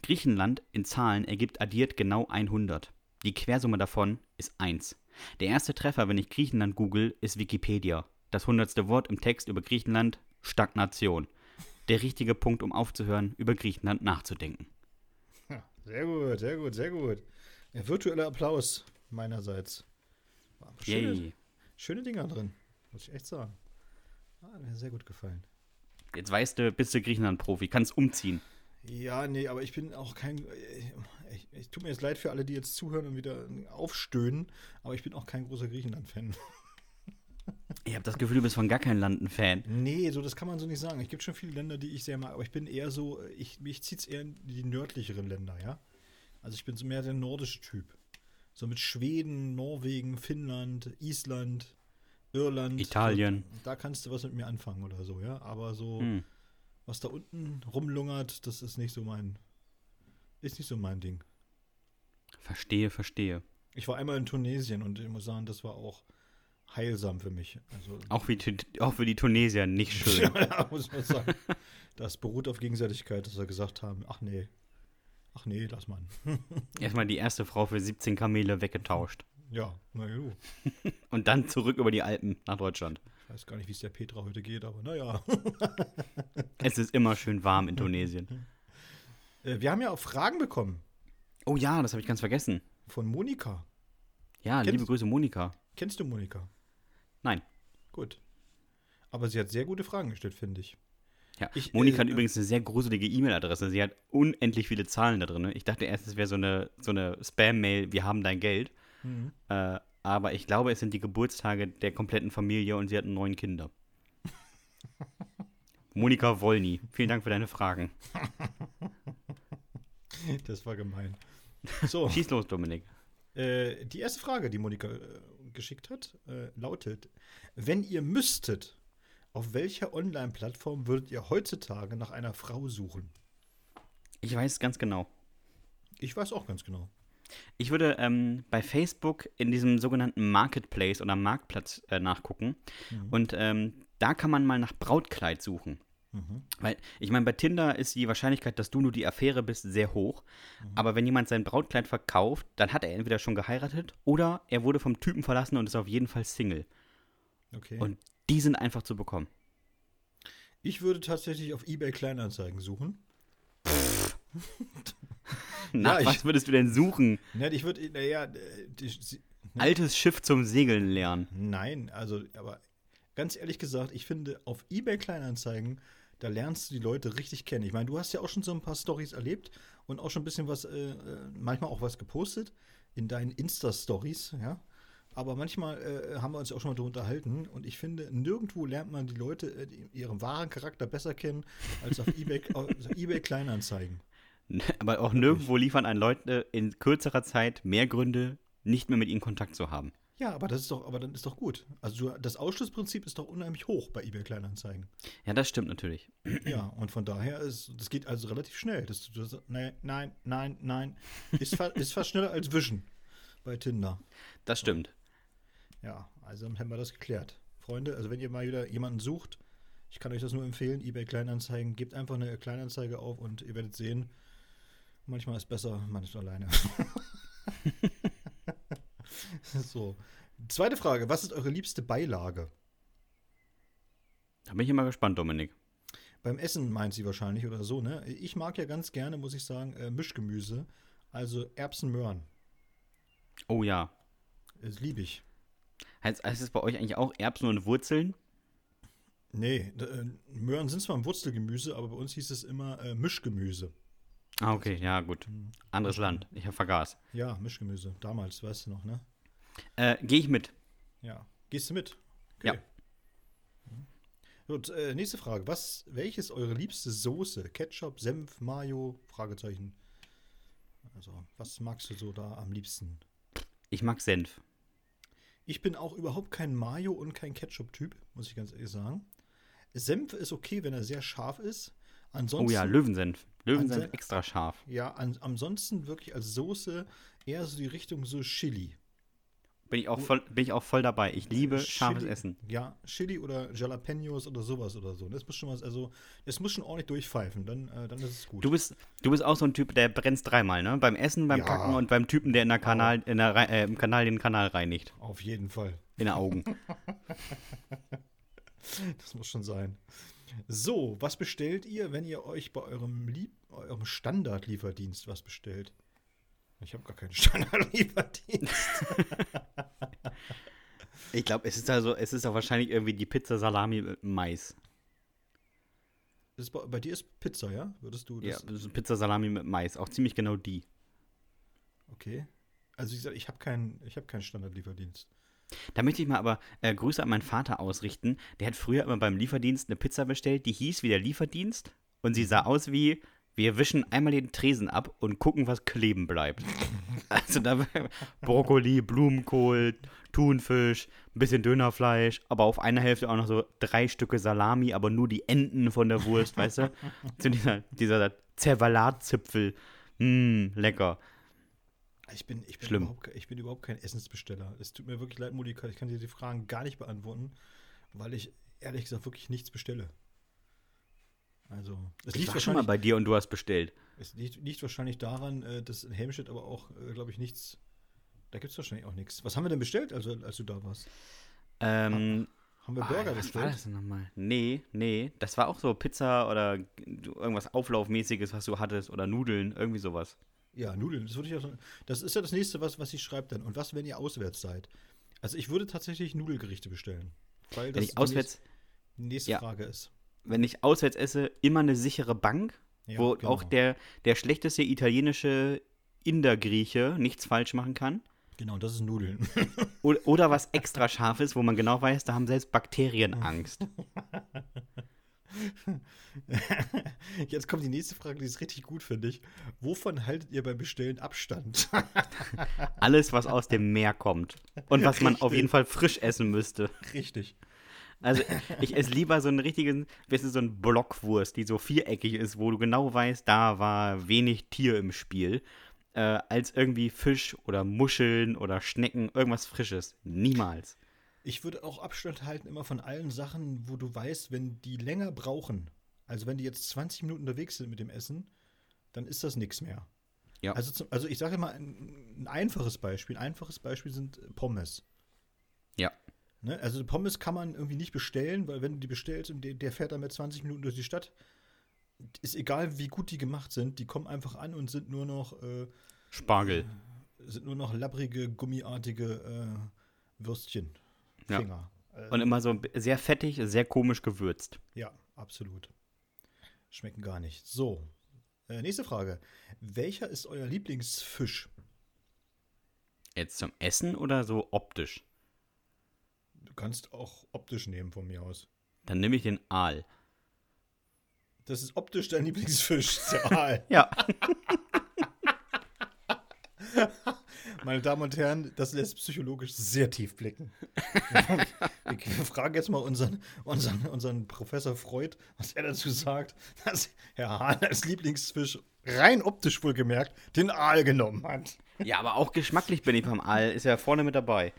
Griechenland in Zahlen ergibt addiert genau 100. Die Quersumme davon ist 1. Der erste Treffer, wenn ich Griechenland google, ist Wikipedia. Das hundertste Wort im Text über Griechenland, Stagnation. Der richtige Punkt, um aufzuhören, über Griechenland nachzudenken. Sehr gut, sehr gut, sehr gut. Ja, virtueller Applaus meinerseits. Schöne, Yay. schöne Dinger drin, muss ich echt sagen. Ah, mir sehr gut gefallen. Jetzt weißt du, bist du Griechenland-Profi, kannst umziehen. Ja, nee, aber ich bin auch kein. Ich, ich tut mir jetzt leid für alle, die jetzt zuhören und wieder aufstöhnen, aber ich bin auch kein großer Griechenland-Fan. Ich habe das Gefühl, du bist von gar keinem Land ein Fan. Nee, so das kann man so nicht sagen. Es gibt schon viele Länder, die ich sehr mag, aber ich bin eher so, ich, mich zieht es eher in die nördlicheren Länder, ja. Also ich bin so mehr der nordische Typ. So mit Schweden, Norwegen, Finnland, Island, Irland. Italien. So, da kannst du was mit mir anfangen oder so, ja. Aber so, Hm. was da unten rumlungert, das ist nicht so mein, ist nicht so mein Ding. Verstehe, verstehe. Ich war einmal in Tunesien und ich muss sagen, das war auch heilsam für mich. Also, Auch, wie, auch für die Tunesier nicht schön. ja, muss man sagen. Das beruht auf Gegenseitigkeit, dass wir gesagt haben, ach nee, ach nee, lass mal. Erstmal die erste Frau für 17 Kamele weggetauscht. Ja, na gut. Und dann zurück über die Alpen nach Deutschland. Ich weiß gar nicht, wie es der Petra heute geht, aber naja. Es ist immer schön warm in Tunesien. Äh, Wir haben ja auch Fragen bekommen Oh ja, das habe ich ganz vergessen. von Monika. Ja, Kennst- liebe Grüße, Monika. Kennst du Monika? Nein. Gut. Aber sie hat sehr gute Fragen gestellt, finde ich. Ja. Ich, Monika äh, hat übrigens eine sehr gruselige E-Mail-Adresse. Sie hat unendlich viele Zahlen da drin. Ich dachte erst, es wäre so eine, so eine Spam-Mail, wir haben dein Geld. Mhm. Äh, aber ich glaube, es sind die Geburtstage der kompletten Familie und sie hat neun Kinder. Monika Wolny, vielen Dank für deine Fragen. Das war gemein. So, Schieß los, Dominik. äh, die erste Frage, die Monika äh, geschickt hat, äh, lautet: Wenn ihr müsstet, auf welcher Online-Plattform würdet ihr heutzutage nach einer Frau suchen? Ich weiß ganz genau. Ich weiß auch ganz genau. Ich würde ähm, bei Facebook in diesem sogenannten Marketplace oder Marktplatz äh, nachgucken. Und ähm, da kann man mal nach Brautkleid suchen. Mhm. Weil, ich meine, bei Tinder ist die Wahrscheinlichkeit, dass du nur die Affäre bist, sehr hoch. Aber wenn jemand sein Brautkleid verkauft, dann hat er entweder schon geheiratet oder er wurde vom Typen verlassen und ist auf jeden Fall Single. Okay. Und die sind einfach zu bekommen. ich würde tatsächlich auf eBay Kleinanzeigen suchen. Nach ich- was würdest du denn suchen? Ne, ich würde, naja, äh, sie, Altes Schiff zum Segeln lernen. nein, also, aber ganz ehrlich gesagt, ich finde, auf eBay Kleinanzeigen, da lernst du die Leute richtig kennen. Ich meine, du hast ja auch schon so ein paar Stories erlebt und auch schon ein bisschen was, äh, äh, manchmal auch was gepostet in deinen Insta-Stories, ja. Aber manchmal äh, haben wir uns auch schon mal darüber unterhalten und ich finde, nirgendwo lernt man die Leute äh, ihren wahren Charakter besser kennen als auf eBay, auf eBay Kleinanzeigen. Aber auch nirgendwo liefern ein Leute in kürzerer Zeit mehr Gründe, nicht mehr mit ihnen Kontakt zu haben. Ja, aber das ist doch, aber dann ist doch gut. Also das Ausschlussprinzip ist doch unheimlich hoch bei eBay Kleinanzeigen. Ja, das stimmt natürlich. Ja, und von daher ist, das geht also relativ schnell. Das, das, nein, nein, nein, nein. Ist, fa ist fast schneller als Wischen bei Tinder. Das stimmt. Ja, also haben wir das geklärt. Freunde, also wenn ihr mal wieder jemanden sucht, ich kann euch das nur empfehlen, eBay Kleinanzeigen, gebt einfach eine Kleinanzeige auf und ihr werdet sehen, manchmal ist besser, manchmal alleine. so. Zweite Frage: Was ist eure liebste Beilage? Da bin ich immer gespannt, Dominik. Beim Essen meint sie wahrscheinlich oder so, ne? Ich mag ja ganz gerne, muss ich sagen, äh, Mischgemüse. Also Erbsen, Möhren. Oh ja. Das liebe ich. Heißt, heißt es bei euch eigentlich auch Erbsen und Wurzeln? Nee, äh, Möhren sind zwar ein Wurzelgemüse, aber bei uns hieß es immer äh, Mischgemüse. Ah, okay, ja, gut. Hm. Anderes Land. Ich hab vergaß. Ja, Mischgemüse. Damals, weißt du noch, ne? Äh, Gehe ich mit. Ja. Gehst du mit? Ja. Mhm. Gut, äh, nächste Frage. Was, welches ist eure liebste Soße? Ketchup, Senf, Mayo? Fragezeichen. Also, was magst du so da am liebsten? Ich mag Senf. Ich bin auch überhaupt kein Mayo- und kein Ketchup-Typ, muss ich ganz ehrlich sagen. Senf ist okay, wenn er sehr scharf ist. Ansonsten, Oh ja, Löwensenf. Löwensenf extra scharf. ja, an, ansonsten wirklich als Soße eher so die Richtung so Chili. Bin ich auch voll, bin ich auch voll dabei. Ich liebe Chili- scharfes Essen. Ja, Chili oder Jalapenos oder sowas oder so. Das muss schon was, also es muss schon ordentlich durchpfeifen, dann, äh, dann ist es gut. Du bist, du bist auch so ein Typ, der brennt dreimal, ne? Beim Essen, beim Ja. Kacken und beim Typen, der in der Kanal, in der, äh, im Kanal den Kanal reinigt. Auf jeden Fall. In den Augen. Das muss schon sein. So, was bestellt ihr, wenn ihr euch bei eurem, Lieb eurem Standardlieferdienst was bestellt? Ich habe gar keinen Standardlieferdienst. Ich glaube, es ist also, es ist doch wahrscheinlich irgendwie die Pizza Salami mit Mais. Bei, bei dir ist Pizza, ja? Würdest du Ja, das? ist Pizza Salami mit Mais. Auch ziemlich genau die. Okay. Also wie gesagt, ich habe keinen ich hab keinen Standardlieferdienst. Da möchte ich mal aber äh, Grüße an meinen Vater ausrichten. Der hat früher immer beim Lieferdienst eine Pizza bestellt, die hieß wie der Lieferdienst und sie sah aus wie, wir wischen einmal den Tresen ab und gucken, was kleben bleibt. also da Brokkoli, Blumenkohl, Thunfisch, ein bisschen Dönerfleisch, aber auf einer Hälfte auch noch so drei Stücke Salami, aber nur die Enden von der Wurst, weißt du? So dieser, dieser Zervalatzipfel. Mmm, lecker. Ich bin, ich bin, Schlimm. Überhaupt, ich bin überhaupt kein Essensbesteller. Es tut mir wirklich leid, Monika, ich kann dir die Fragen gar nicht beantworten, weil ich ehrlich gesagt wirklich nichts bestelle. Also, es Ich liegt, war schon mal bei dir und du hast bestellt. es liegt, liegt wahrscheinlich daran, äh, dass in Helmstedt aber auch, äh, glaube ich, nichts, da gibt es wahrscheinlich auch nichts. Was haben wir denn bestellt, also, als du da warst? Ähm, Haben wir Ah, Burger was war bestellt? das denn nochmal? Nee, nee. Das war auch so Pizza oder irgendwas Auflaufmäßiges, was du hattest. Oder Nudeln, irgendwie sowas. Ja, Nudeln, das würde ich auch Das ist ja das nächste, was, was ich schreibe dann. Und was, wenn ihr auswärts seid? Also ich würde tatsächlich Nudelgerichte bestellen. Weil das Wenn ich die auswärts, nächste, nächste Ja. Frage ist. Wenn ich auswärts esse, immer eine sichere Bank, Ja, wo genau. auch der, der schlechteste italienische Inder-Grieche nichts falsch machen kann. Genau, das ist Nudeln. Oder, oder was extra scharf ist, wo man genau weiß, da haben selbst Bakterien Angst. Jetzt kommt die nächste Frage, die ist richtig gut, finde ich. Wovon haltet ihr beim Bestellen Abstand? Alles, was aus dem Meer kommt. Und was man auf jeden Fall frisch essen müsste. richtig. Also ich esse lieber so einen richtigen, weißt du, so einen Blockwurst, die so viereckig ist, wo du genau weißt, da war wenig Tier im Spiel, äh, als irgendwie Fisch oder Muscheln oder Schnecken, irgendwas Frisches. Niemals. Ich würde auch Abstand halten immer von allen Sachen, wo du weißt, wenn die länger brauchen, also wenn die jetzt 20 Minuten unterwegs sind mit dem Essen, dann ist das nichts mehr. Ja. Also, zum, also ich sage mal ein, ein einfaches Beispiel. Ein einfaches Beispiel sind Pommes. Ja. Ne? Also Pommes kann man irgendwie nicht bestellen, weil wenn du die bestellst und der, der fährt dann mit 20 Minuten durch die Stadt, ist egal, wie gut die gemacht sind, die kommen einfach an und sind nur noch, äh, Spargel. sind nur noch labbrige, gummiartige äh, Würstchen. Ja. Finger. Äh, Und immer so sehr fettig, sehr komisch gewürzt. ja, absolut. Schmecken gar nicht. So, äh, nächste Frage. Welcher ist euer Lieblingsfisch? Jetzt zum Essen oder so optisch? Du kannst auch optisch nehmen von mir aus. Dann nehme ich den Aal. Das ist optisch dein Lieblingsfisch, der Aal. Ja. Meine Damen und Herren, das lässt psychologisch sehr tief blicken. Wir fragen jetzt mal unseren, unseren, unseren Professor Freud, was er dazu sagt, dass Herr Hahn als Lieblingsfisch rein optisch wohlgemerkt den Aal genommen hat. ja, aber auch geschmacklich bin ich beim Aal. Ist ja vorne mit dabei.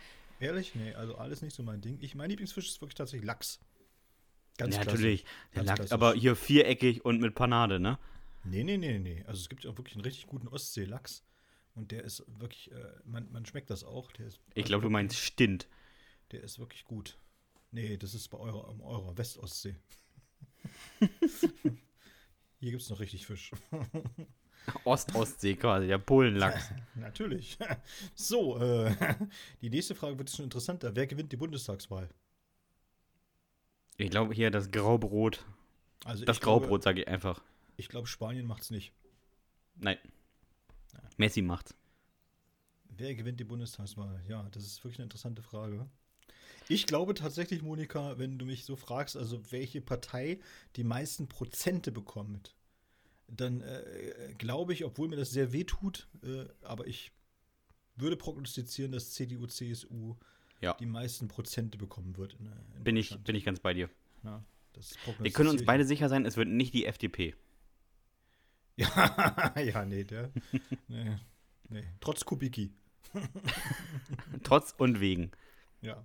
Ehrlich? Nee, also alles nicht so mein Ding. Ich, mein Lieblingsfisch ist wirklich tatsächlich Lachs. Ganz ja, natürlich. Der klassisch. aber hier viereckig und mit Panade, ne? Nee, nee, nee, nee. Also es gibt ja wirklich einen richtig guten Ostsee-Lachs. Und der ist wirklich, äh, man, man schmeckt das auch. Der ist, Ich glaube, du meinst Stint. Der ist wirklich gut. Nee, das ist bei eurer, um eurer Westostsee. Hier gibt es noch richtig Fisch. Ost-Ostsee quasi, der Polenlachs. Natürlich. So, äh, die nächste Frage wird schon interessanter. Wer gewinnt die Bundestagswahl? Ich glaube hier das Graubrot. Also Das Graubrot, sage ich einfach. Ich glaube, Spanien macht's nicht. Nein. Messi macht's. Wer gewinnt die Bundestagswahl? Ja, das ist wirklich eine interessante Frage. Ich glaube tatsächlich, Monika, wenn du mich so fragst, also welche Partei die meisten Prozente bekommt, dann äh, glaube ich, obwohl mir das sehr weh tut, äh, aber ich würde prognostizieren, dass CDU, CSU Ja. die meisten Prozente bekommen wird. In, in Bin ich, bin ich ganz bei dir. Ja, Wir können uns beide sicher sein, es wird nicht die FDP. Ja, ja nee, der. nee, nee. Trotz Kubicki. Trotz und wegen. Ja.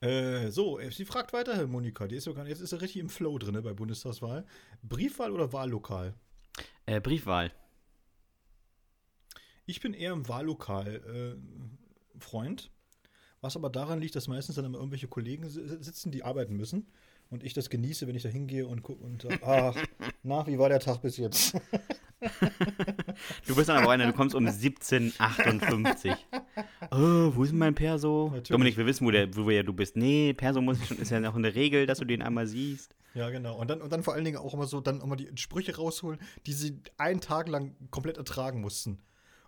Äh, so, sie fragt weiter, Monika. Die ist sogar, jetzt ist er richtig im Flow drin ne, bei Bundestagswahl. Briefwahl oder Wahllokal? Äh, Briefwahl. Ich bin eher im Wahllokal äh, Freund. Was aber daran liegt, dass meistens dann immer irgendwelche Kollegen si- sitzen, die arbeiten müssen. Und ich das genieße, wenn ich da hingehe und gucke und sag, ach, na, wie war der Tag bis jetzt? Du bist dann aber einer, du kommst um 1758. Oh, wo ist denn mein Perso? Natürlich. Dominik, wir wissen, wo, der, wo ja du bist. Nee, Perso muss ich schon, ist ja noch eine Regel, dass du den einmal siehst. Ja, genau. Und dann, und dann vor allen Dingen auch immer so, dann immer die Sprüche rausholen, die sie einen Tag lang komplett ertragen mussten.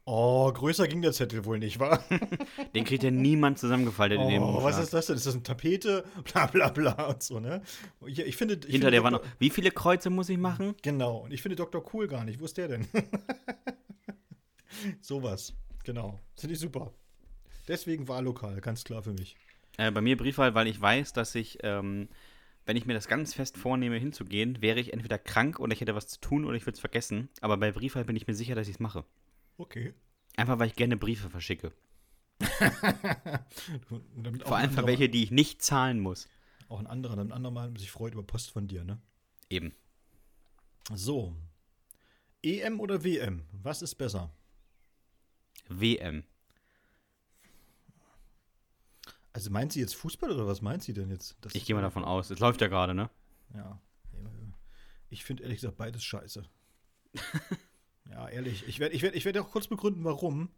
Oh, größer ging der Zettel wohl nicht, wa? Den kriegt ja niemand zusammengefaltet in dem Oh, was Umschlag. ist das denn? Ist das eine Tapete? Bla bla bla und so, ne? Ich, ich finde, ich Hinter finde der war noch, Dr. wie viele Kreuze muss ich machen? Genau. Und ich finde Dr. Cool gar nicht. Wo ist der denn? Sowas. Genau. Finde ich super. Deswegen Wahllokal, ganz klar für mich. Äh, bei mir Briefwahl, weil ich weiß, dass ich, ähm, wenn ich mir das ganz fest vornehme, hinzugehen, wäre ich entweder krank oder ich hätte was zu tun oder ich würde es vergessen. Aber bei Briefwahl bin ich mir sicher, dass ich es mache. Okay. Einfach, weil ich gerne Briefe verschicke. Vor allem für welche, die ich nicht zahlen muss. Auch ein anderer, damit ein anderer mal sich freut über Post von dir, ne? Eben. So. EM oder WM? Was ist besser? WM. Also meint sie jetzt Fußball oder was meint sie denn jetzt? Das Ich gehe mal davon aus. Es läuft ja gerade, ne? Ja. Ich finde ehrlich gesagt beides scheiße. ja, ehrlich. Ich werde ich werd, ich werd auch kurz begründen, warum.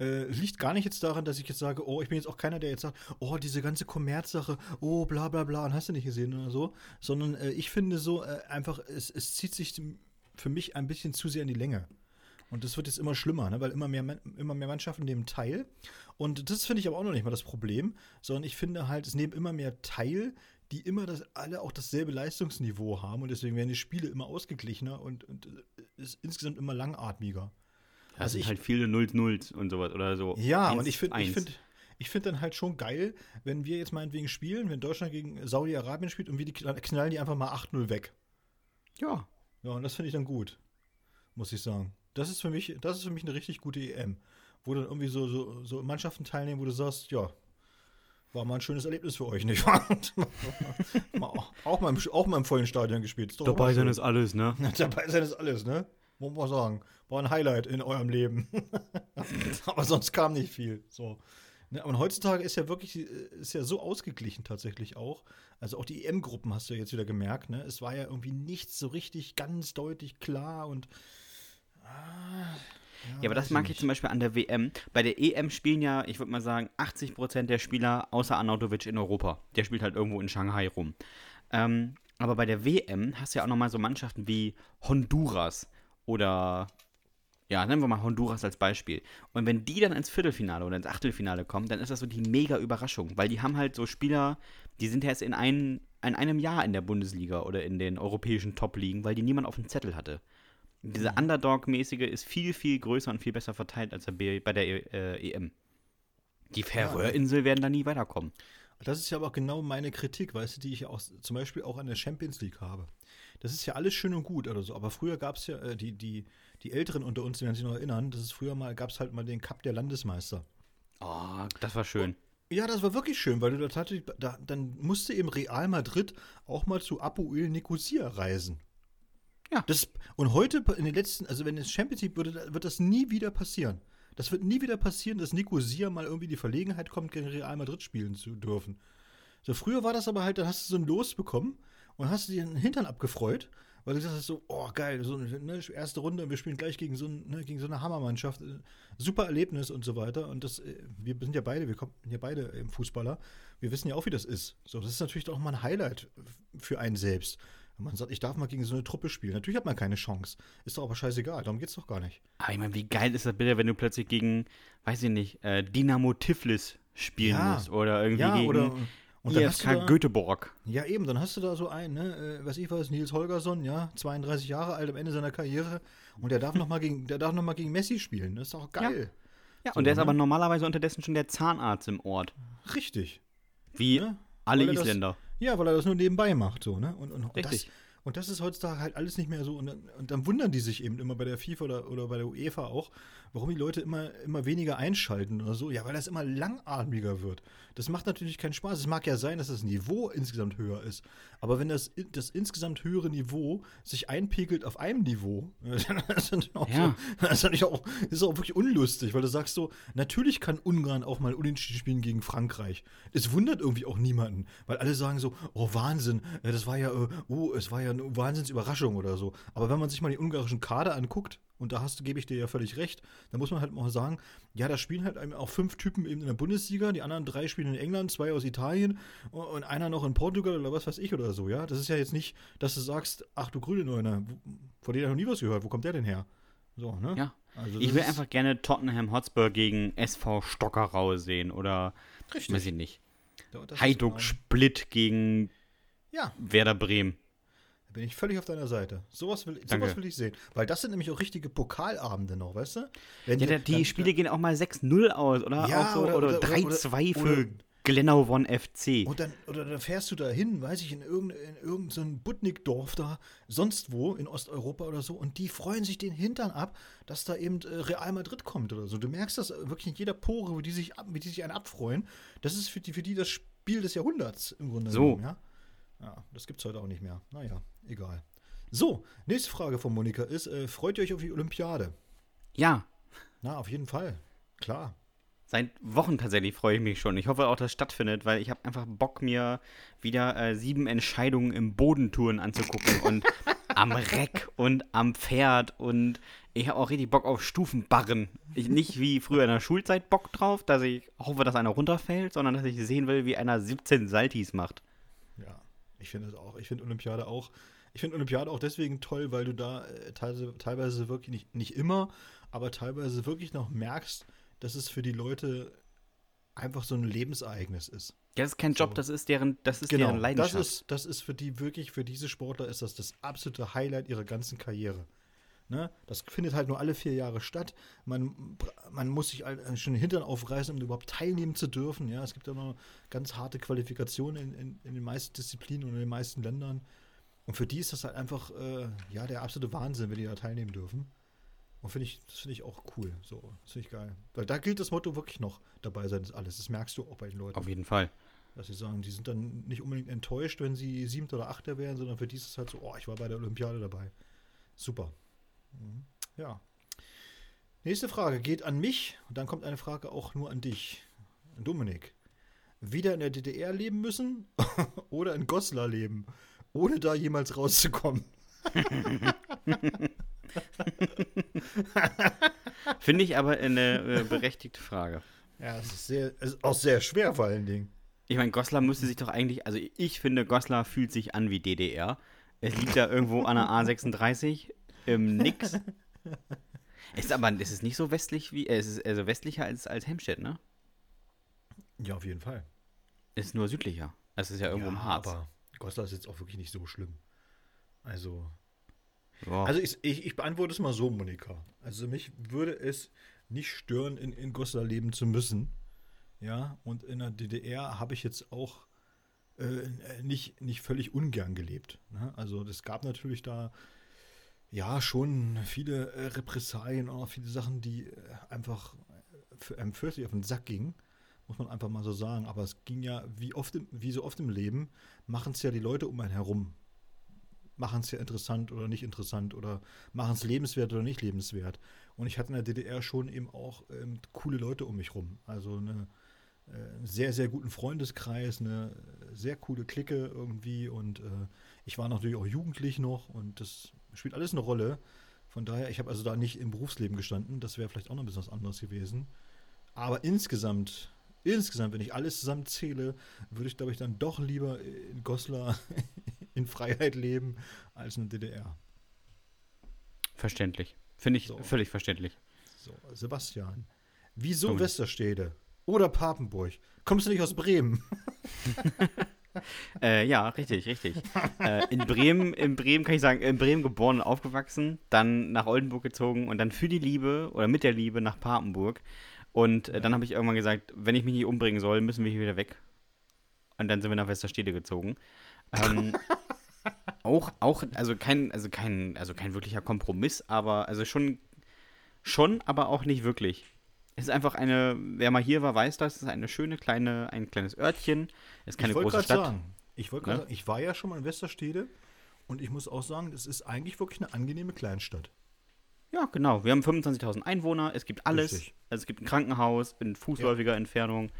Äh, liegt gar nicht jetzt daran, dass ich jetzt sage, oh, ich bin jetzt auch keiner, der jetzt sagt, oh, diese ganze Kommerzsache, oh, bla bla bla, und hast du nicht gesehen oder so. Sondern äh, ich finde so äh, einfach, es, es zieht sich für mich ein bisschen zu sehr in die Länge. Und das wird jetzt immer schlimmer, ne? weil immer mehr, immer mehr Mannschaften nehmen teil. Und das finde ich aber auch noch nicht mal das Problem, sondern ich finde halt, es nehmen immer mehr teil, die immer das, alle auch dasselbe Leistungsniveau haben und deswegen werden die Spiele immer ausgeglichener und, und äh, ist insgesamt immer langatmiger. Das Also ich- halt viele Nulls Nulls und sowas oder so. Ja, Eins, und ich finde ich eins. find, ich find dann halt schon geil, wenn wir jetzt meinetwegen spielen, wenn Deutschland gegen Saudi-Arabien spielt und wir die knall- knallen die einfach mal 8-0 weg. Ja. Ja, und das finde ich dann gut, muss ich sagen. Das ist für mich, das ist für mich eine richtig gute EM, wo dann irgendwie so, so, so Mannschaften teilnehmen, wo du sagst, ja, war mal ein schönes Erlebnis für euch, nicht wahr? Auch, mal im, auch mal im vollen Stadion gespielt. Dabei sein ist alles, ne? Dabei sein ist alles, ne? Muss man sagen. War ein Highlight in eurem Leben. Aber sonst kam nicht viel. So. Ne, und heutzutage ist ja wirklich, ist ja so ausgeglichen tatsächlich auch. Also auch die EM-Gruppen hast du ja jetzt wieder gemerkt, ne? Es war ja irgendwie nichts so richtig ganz deutlich klar und. Ah, Ja, aber das mag ich zum Beispiel an der WM. Bei der EM spielen ja, ich würde mal sagen, 80% der Spieler außer Arnautovic in Europa. Der spielt halt irgendwo in Shanghai rum. Ähm, aber bei der WM hast du ja auch nochmal so Mannschaften wie Honduras oder, ja, nennen wir mal Honduras als Beispiel. Und wenn die dann ins Viertelfinale oder ins Achtelfinale kommen, dann ist das so die mega Überraschung, weil die haben halt so Spieler, die sind erst in, ein, in einem Jahr in der Bundesliga oder in den europäischen Top-Ligen, weil die niemand auf dem Zettel hatte. Diese Underdog-mäßige ist viel, viel größer und viel besser verteilt als bei der äh, EM. Die Färöerinseln werden da nie weiterkommen. Das ist ja aber auch genau meine Kritik, weißt du, die ich ja auch zum Beispiel auch an der Champions League habe. Das ist ja alles schön und gut oder so, aber früher gab es ja, äh, die, die, die Älteren unter uns, die werden sich noch erinnern, das ist früher mal, gab es halt mal den Cup der Landesmeister. Oh, das war schön. Ja, das war wirklich schön, weil du da tatsächlich, da, dann musste eben Real Madrid auch mal zu Apoel Nicosia reisen. Ja. Das, und heute, in den letzten, also wenn es Champions League würde, wird das nie wieder passieren. Das wird nie wieder passieren, dass Nicosia mal irgendwie die Verlegenheit kommt, gegen Real Madrid spielen zu dürfen. So, früher war das aber halt, dann hast du so ein Los bekommen und hast dir den Hintern abgefreut, weil du gesagt hast, so, oh geil, so eine ne, erste Runde, wir spielen gleich gegen so, ne, gegen so eine Hammermannschaft. Super Erlebnis und so weiter. Und das, äh, wir sind ja beide, wir kommen ja beide im Fußballer. Wir wissen ja auch, wie das ist. So, das ist natürlich auch mal ein Highlight für einen selbst. Wenn man sagt, ich darf mal gegen so eine Truppe spielen. Natürlich hat man keine Chance. Ist doch aber scheißegal, darum geht's doch gar nicht. Aber ich meine, wie geil ist das bitte, wenn du plötzlich gegen, weiß ich nicht, äh, Dynamo Tiflis spielen ja. musst oder irgendwie ja, gegen oder, und dann IFK da, Göteborg. Ja, eben, dann hast du da so einen, ne, äh, was ich weiß, Nils Holgersson, ja, 32 Jahre alt am Ende seiner Karriere und der darf nochmal gegen, noch gegen Messi spielen. Das ist doch geil. Ja, ja so, und der ist ne? aber normalerweise unterdessen schon der Zahnarzt im Ort. Richtig. Wie ne? alle Isländer. Das, ja, weil er das nur nebenbei macht, so, ne? Und, und, und das, und das ist heutzutage halt alles nicht mehr so. Und dann, und dann, wundern die sich eben immer bei der FIFA oder, oder bei der UEFA auch, warum die Leute immer, immer weniger einschalten oder so. Ja, weil das immer langatmiger wird. Das macht natürlich keinen Spaß. Es mag ja sein, dass das Niveau insgesamt höher ist. Aber wenn das, das insgesamt höhere Niveau sich einpegelt auf einem Niveau, dann ist das, auch ja. so, das ist auch, ist auch wirklich unlustig, weil du sagst so, natürlich kann Ungarn auch mal unentschieden spielen gegen Frankreich. Es wundert irgendwie auch niemanden, weil alle sagen so, oh Wahnsinn, das war ja, oh, es war ja eine Wahnsinnsüberraschung oder so. Aber wenn man sich mal den ungarischen Kader anguckt, und da hast, gebe ich dir ja völlig recht, da muss man halt mal sagen, ja, da spielen halt auch fünf Typen eben in der Bundesliga, die anderen drei spielen in England, zwei aus Italien und einer noch in Portugal oder was weiß ich oder so, ja. Das ist ja jetzt nicht, dass du sagst, ach du grüne Neuner, von denen habe ich noch nie was gehört, wo kommt der denn her? So, ne? Ja. Also ich will einfach gerne Tottenham Hotspur gegen SV Stockerau sehen oder Richtig. weiß ich nicht. Hajduk Split gegen ja. Werder Bremen bin ich völlig auf deiner Seite. Sowas will, sowas will ich sehen. Weil das sind nämlich auch richtige Pokalabende noch, weißt du? Wenn ja, die, die dann, Spiele gehen auch mal 6-0 aus oder ja, so, oder, oder, oder 3-2 für Glenau One FC. Und dann, oder dann fährst du da hin, weiß ich, in irgendein, in irgendein Budnick-Dorf da, sonst wo, in Osteuropa oder so, und die freuen sich den Hintern ab, dass da eben äh, Real Madrid kommt oder so. Du merkst das wirklich in jeder Pore, wie die sich, wie die sich einen abfreuen. Das ist für die, für die das Spiel des Jahrhunderts im Grunde so. genommen, ja. Ja, das gibt's heute auch nicht mehr. Naja, egal. So, nächste Frage von Monika ist: äh, Freut ihr euch auf die Olympiade? Ja. Na, auf jeden Fall. Klar. Seit Wochen tatsächlich freue ich mich schon. Ich hoffe auch, dass es stattfindet, weil ich habe einfach Bock, mir wieder äh, sieben Entscheidungen im Bodentouren anzugucken und am Reck und am Pferd und ich habe auch richtig Bock auf Stufenbarren. Ich, nicht wie früher in der Schulzeit Bock drauf, dass ich hoffe, dass einer runterfällt, sondern dass ich sehen will, wie einer 17 Saltis macht. Ich finde es auch. Ich finde Olympiade auch. Ich finde Olympiade auch deswegen toll, weil du da äh, teilweise, teilweise wirklich nicht, nicht immer, aber teilweise wirklich noch merkst, dass es für die Leute einfach so ein Lebensereignis ist. Ja, das ist kein Job, so. das ist deren, das ist genau, deren Leidenschaft. Das ist, das ist für die wirklich, für diese Sportler ist das das absolute Highlight ihrer ganzen Karriere. Ne? Das findet halt nur alle vier Jahre statt. Man, man muss sich schon den Hintern aufreißen, um überhaupt teilnehmen zu dürfen. Ja? Es gibt ja noch ganz harte Qualifikationen in, in, in, den meisten Disziplinen und in den meisten Ländern. Und für die ist das halt einfach äh, ja, der absolute Wahnsinn, wenn die da teilnehmen dürfen. Und find ich, das finde ich auch cool. So, das finde ich geil. Weil da gilt das Motto wirklich noch, dabei sein ist alles. Das merkst du auch bei den Leuten. Auf jeden Fall. Dass sie sagen, die sind dann nicht unbedingt enttäuscht, wenn sie siebter oder achter wären, sondern für die ist es halt so, oh, ich war bei der Olympiade dabei. Super. Mhm. Ja. Nächste Frage geht an mich und dann kommt eine Frage auch nur an dich. Dominik. Wieder in der DDR leben müssen oder in Goslar leben, ohne da jemals rauszukommen? Finde ich aber eine äh, berechtigte Frage. Ja, es ist, sehr, es ist auch sehr schwer vor allen Dingen. Ich meine, Goslar müsste sich doch eigentlich, also ich finde, Goslar fühlt sich an wie DDR. Es liegt da irgendwo an der A36 im Nix. ist aber es ist nicht so westlich wie. Es ist also westlicher als, als Hemstedt, ne? Ja, auf jeden Fall. Es ist nur südlicher. Es ist ja irgendwo ja, im Harz. Aber Goslar ist jetzt auch wirklich nicht so schlimm. Also. Ja. Also ich, ich, ich, beantworte es mal so, Monika. Also mich würde es nicht stören, in, in Goslar leben zu müssen. Ja, und in der DDR habe ich jetzt auch äh, nicht, nicht völlig ungern gelebt. Ne? Also es gab natürlich da ja, schon viele äh, Repressalien und auch viele Sachen, die äh, einfach für einem fürchterlich auf den Sack gingen. Muss man einfach mal so sagen. Aber es ging ja, wie, oft im, wie so oft im Leben, machen es ja die Leute um einen herum machen es ja interessant oder nicht interessant oder machen es lebenswert oder nicht lebenswert. Und ich hatte in der DDR schon eben auch ähm, coole Leute um mich rum. Also eine äh, sehr, sehr guten Freundeskreis, eine sehr coole Clique irgendwie und äh, ich war natürlich auch jugendlich noch und das spielt alles eine Rolle. Von daher, ich habe also da nicht im Berufsleben gestanden, das wäre vielleicht auch noch ein bisschen was anderes gewesen. Aber insgesamt, insgesamt, wenn ich alles zusammenzähle, würde ich, glaube ich, dann doch lieber in Goslar in Freiheit leben als in der DDR. Verständlich. Finde ich So. völlig verständlich. So, Sebastian. Wieso Komm. Westerstede? Oder Papenburg? Kommst du nicht aus Bremen? Äh, ja, richtig, richtig. äh, in Bremen, in Bremen kann ich sagen, in Bremen geboren und aufgewachsen, dann nach Oldenburg gezogen und dann für die Liebe oder mit der Liebe nach Papenburg. Und äh, dann habe ich irgendwann gesagt, wenn ich mich nicht umbringen soll, müssen wir hier wieder weg. Und dann sind wir nach Westerstede gezogen. Ähm, auch, auch, also kein, also kein, also kein wirklicher Kompromiss, aber also schon, schon, aber auch nicht wirklich. Es ist einfach eine, wer mal hier war, weiß das, es ist eine schöne kleine, ein kleines Örtchen. Es ist keine große Stadt. sagen, ich wollte Ne? gerade sagen, ich war ja schon mal in Westerstede und ich muss auch sagen, das ist eigentlich wirklich eine angenehme Kleinstadt. Ja, genau. Wir haben 25.000 Einwohner. Es gibt alles. Richtig. Also es gibt ein Krankenhaus in fußläufiger Entfernung.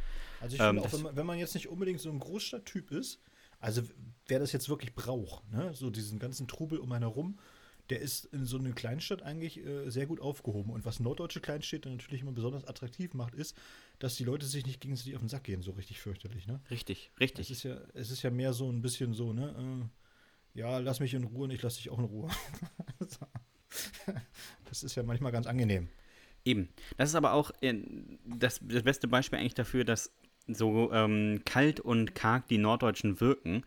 Also ich Ähm, finde auch, wenn man, wenn man jetzt nicht unbedingt so ein Großstadttyp ist, also wer das jetzt wirklich braucht, ne, so diesen ganzen Trubel um einen herum, der ist in so einer Kleinstadt eigentlich äh, sehr gut aufgehoben. Und was norddeutsche Kleinstädte natürlich immer besonders attraktiv macht, ist, dass die Leute sich nicht gegenseitig auf den Sack gehen, so richtig fürchterlich, ne? Richtig, Es richtig. ist ja, es ist ja mehr so ein bisschen so, ne? Äh, ja, lass mich in Ruhe und ich lass dich auch in Ruhe. das ist ja manchmal ganz angenehm. Eben. Das ist aber auch äh, das, das beste Beispiel eigentlich dafür, dass so ähm, kalt und karg die Norddeutschen wirken,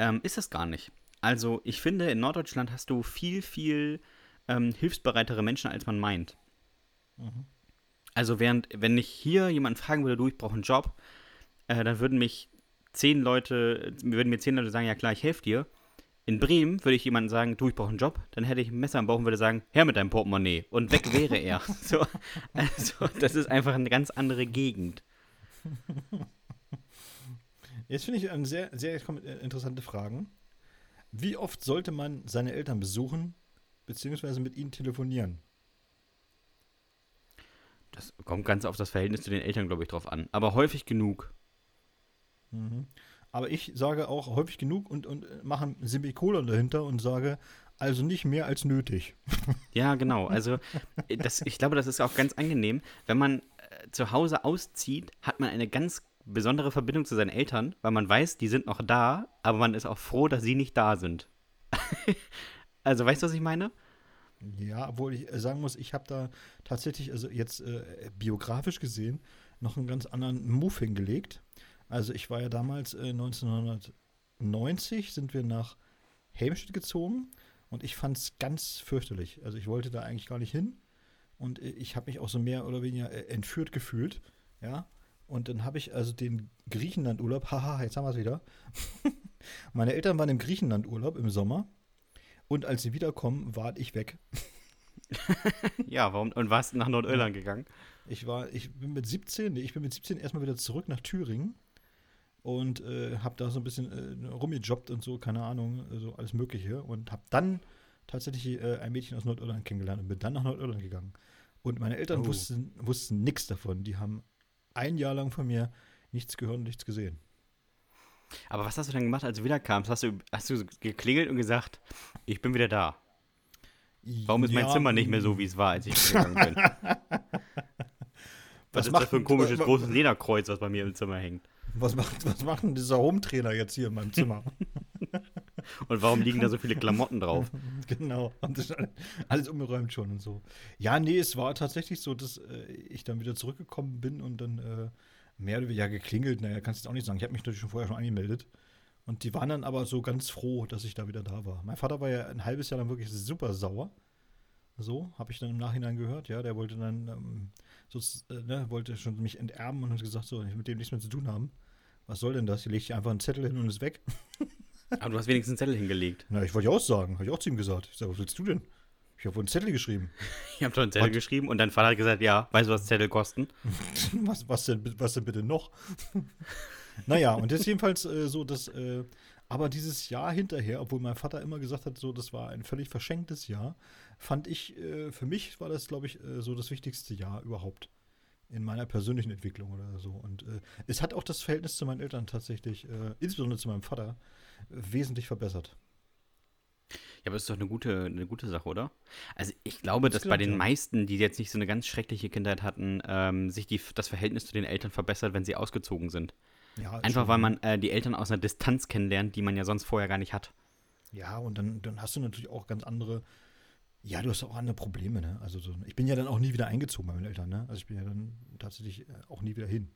ähm, ist es gar nicht. Also ich finde, in Norddeutschland hast du viel, viel ähm, hilfsbereitere Menschen, als man meint. Also während, wenn ich hier jemanden fragen würde, du, ich brauche einen Job, äh, dann würden mich zehn Leute, würden mir zehn Leute sagen, ja klar, ich helfe dir. In Bremen würde ich jemandem sagen, du, ich brauche einen Job, dann hätte ich ein Messer im Bauch und würde sagen, her mit deinem Portemonnaie. Und weg wäre er. So, also, das ist einfach eine ganz andere Gegend. Jetzt finde ich eine sehr, sehr interessante Fragen. Wie oft sollte man seine Eltern besuchen, beziehungsweise mit ihnen telefonieren? Das kommt ganz auf das Verhältnis zu den Eltern, glaube ich, drauf an. Aber häufig genug. Aber ich sage auch häufig genug und, und äh, mache ein Semikolon dahinter und sage, also nicht mehr als nötig. Ja, genau. Also, äh, das, ich glaube, das ist auch ganz angenehm. Wenn man äh, zu Hause auszieht, hat man eine ganz besondere Verbindung zu seinen Eltern, weil man weiß, die sind noch da, aber man ist auch froh, dass sie nicht da sind. also, weißt du, was ich meine? Ja, obwohl ich äh, sagen muss, ich habe da tatsächlich, also jetzt äh, biografisch gesehen, noch einen ganz anderen Move hingelegt. Also ich war ja damals äh, 1990, sind wir nach Helmstedt gezogen und ich fand es ganz fürchterlich. Also ich wollte da eigentlich gar nicht hin und äh, ich habe mich auch so mehr oder weniger äh, entführt gefühlt, ja. Und dann habe ich also den Griechenland-Urlaub, haha, jetzt haben wir es wieder. Meine Eltern waren im Griechenland-Urlaub im Sommer und als sie wiederkommen, war ich weg. Ja, warum? Und warst nach Nordirland gegangen? Ich war, ich bin mit 17, nee, ich bin mit 17 erstmal wieder zurück nach Thüringen und äh, habe da so ein bisschen äh, rumgejobbt und so, keine Ahnung, so alles Mögliche und habe dann tatsächlich äh, ein Mädchen aus Nordirland kennengelernt und bin dann nach Nordirland gegangen. Und meine Eltern Oh. wussten, wussten nichts davon. Die haben ein Jahr lang von mir nichts gehört und nichts gesehen. Aber was hast du dann gemacht, als du wiederkamst? Hast du, hast du geklingelt und gesagt, ich bin wieder da? Warum ist mein Ja, Zimmer nicht mehr so, wie es war, als ich gegangen bin? Was, Was ist macht das für ein komisches großes Lederkreuz, was bei mir im Zimmer hängt? Was macht, was macht denn dieser Home-Trainer jetzt hier in meinem Zimmer? Und warum liegen da so viele Klamotten drauf? genau. Und das alles- umgeräumt schon und so. Ja, nee, es war tatsächlich so, dass äh, ich dann wieder zurückgekommen bin und dann äh, mehr oder weniger geklingelt. Naja, kannst du jetzt auch nicht sagen. Ich habe mich natürlich schon vorher schon angemeldet. Und die waren dann aber so ganz froh, dass ich da wieder da war. Mein Vater war ja ein halbes Jahr lang wirklich super sauer. So, habe ich dann im Nachhinein gehört. Ja, der wollte dann, ähm, so, äh, ne, wollte schon mich enterben und hat gesagt, so, ich will mit dem nichts mehr zu tun haben. Was soll denn das? Hier legt ich einfach einen Zettel hin und ist weg. Aber du hast wenigstens einen Zettel hingelegt. Na, ich wollte ja auch sagen. Habe ich auch zu ihm gesagt. Ich sage, was willst du denn? Ich habe wohl einen Zettel geschrieben. Ich habe doch einen Zettel Was? geschrieben und dein Vater hat gesagt, ja, weißt du, was Zettel kosten? was, was, denn, was denn bitte noch? naja, und das ist jedenfalls äh, so, dass äh, Aber dieses Jahr hinterher, obwohl mein Vater immer gesagt hat, so, das war ein völlig verschenktes Jahr, fand ich, äh, für mich war das, glaube ich, äh, so das wichtigste Jahr überhaupt in meiner persönlichen Entwicklung oder so. Und äh, es hat auch das Verhältnis zu meinen Eltern tatsächlich, äh, insbesondere zu meinem Vater, wesentlich verbessert. Ja, aber das ist doch eine gute, eine gute Sache, oder? Also ich glaube, dass bei den ja. meisten, die jetzt nicht so eine ganz schreckliche Kindheit hatten, ähm, sich die, das Verhältnis zu den Eltern verbessert, wenn sie ausgezogen sind. Ja, Einfach schon. weil man äh, die Eltern aus einer Distanz kennenlernt, die man ja sonst vorher gar nicht hat. Ja, und dann, dann hast du natürlich auch ganz andere, ja, du hast auch andere Probleme, ne? Also so, ich bin ja dann auch nie wieder eingezogen bei meinen Eltern, ne? Also ich bin ja dann tatsächlich äh, auch nie wieder hin.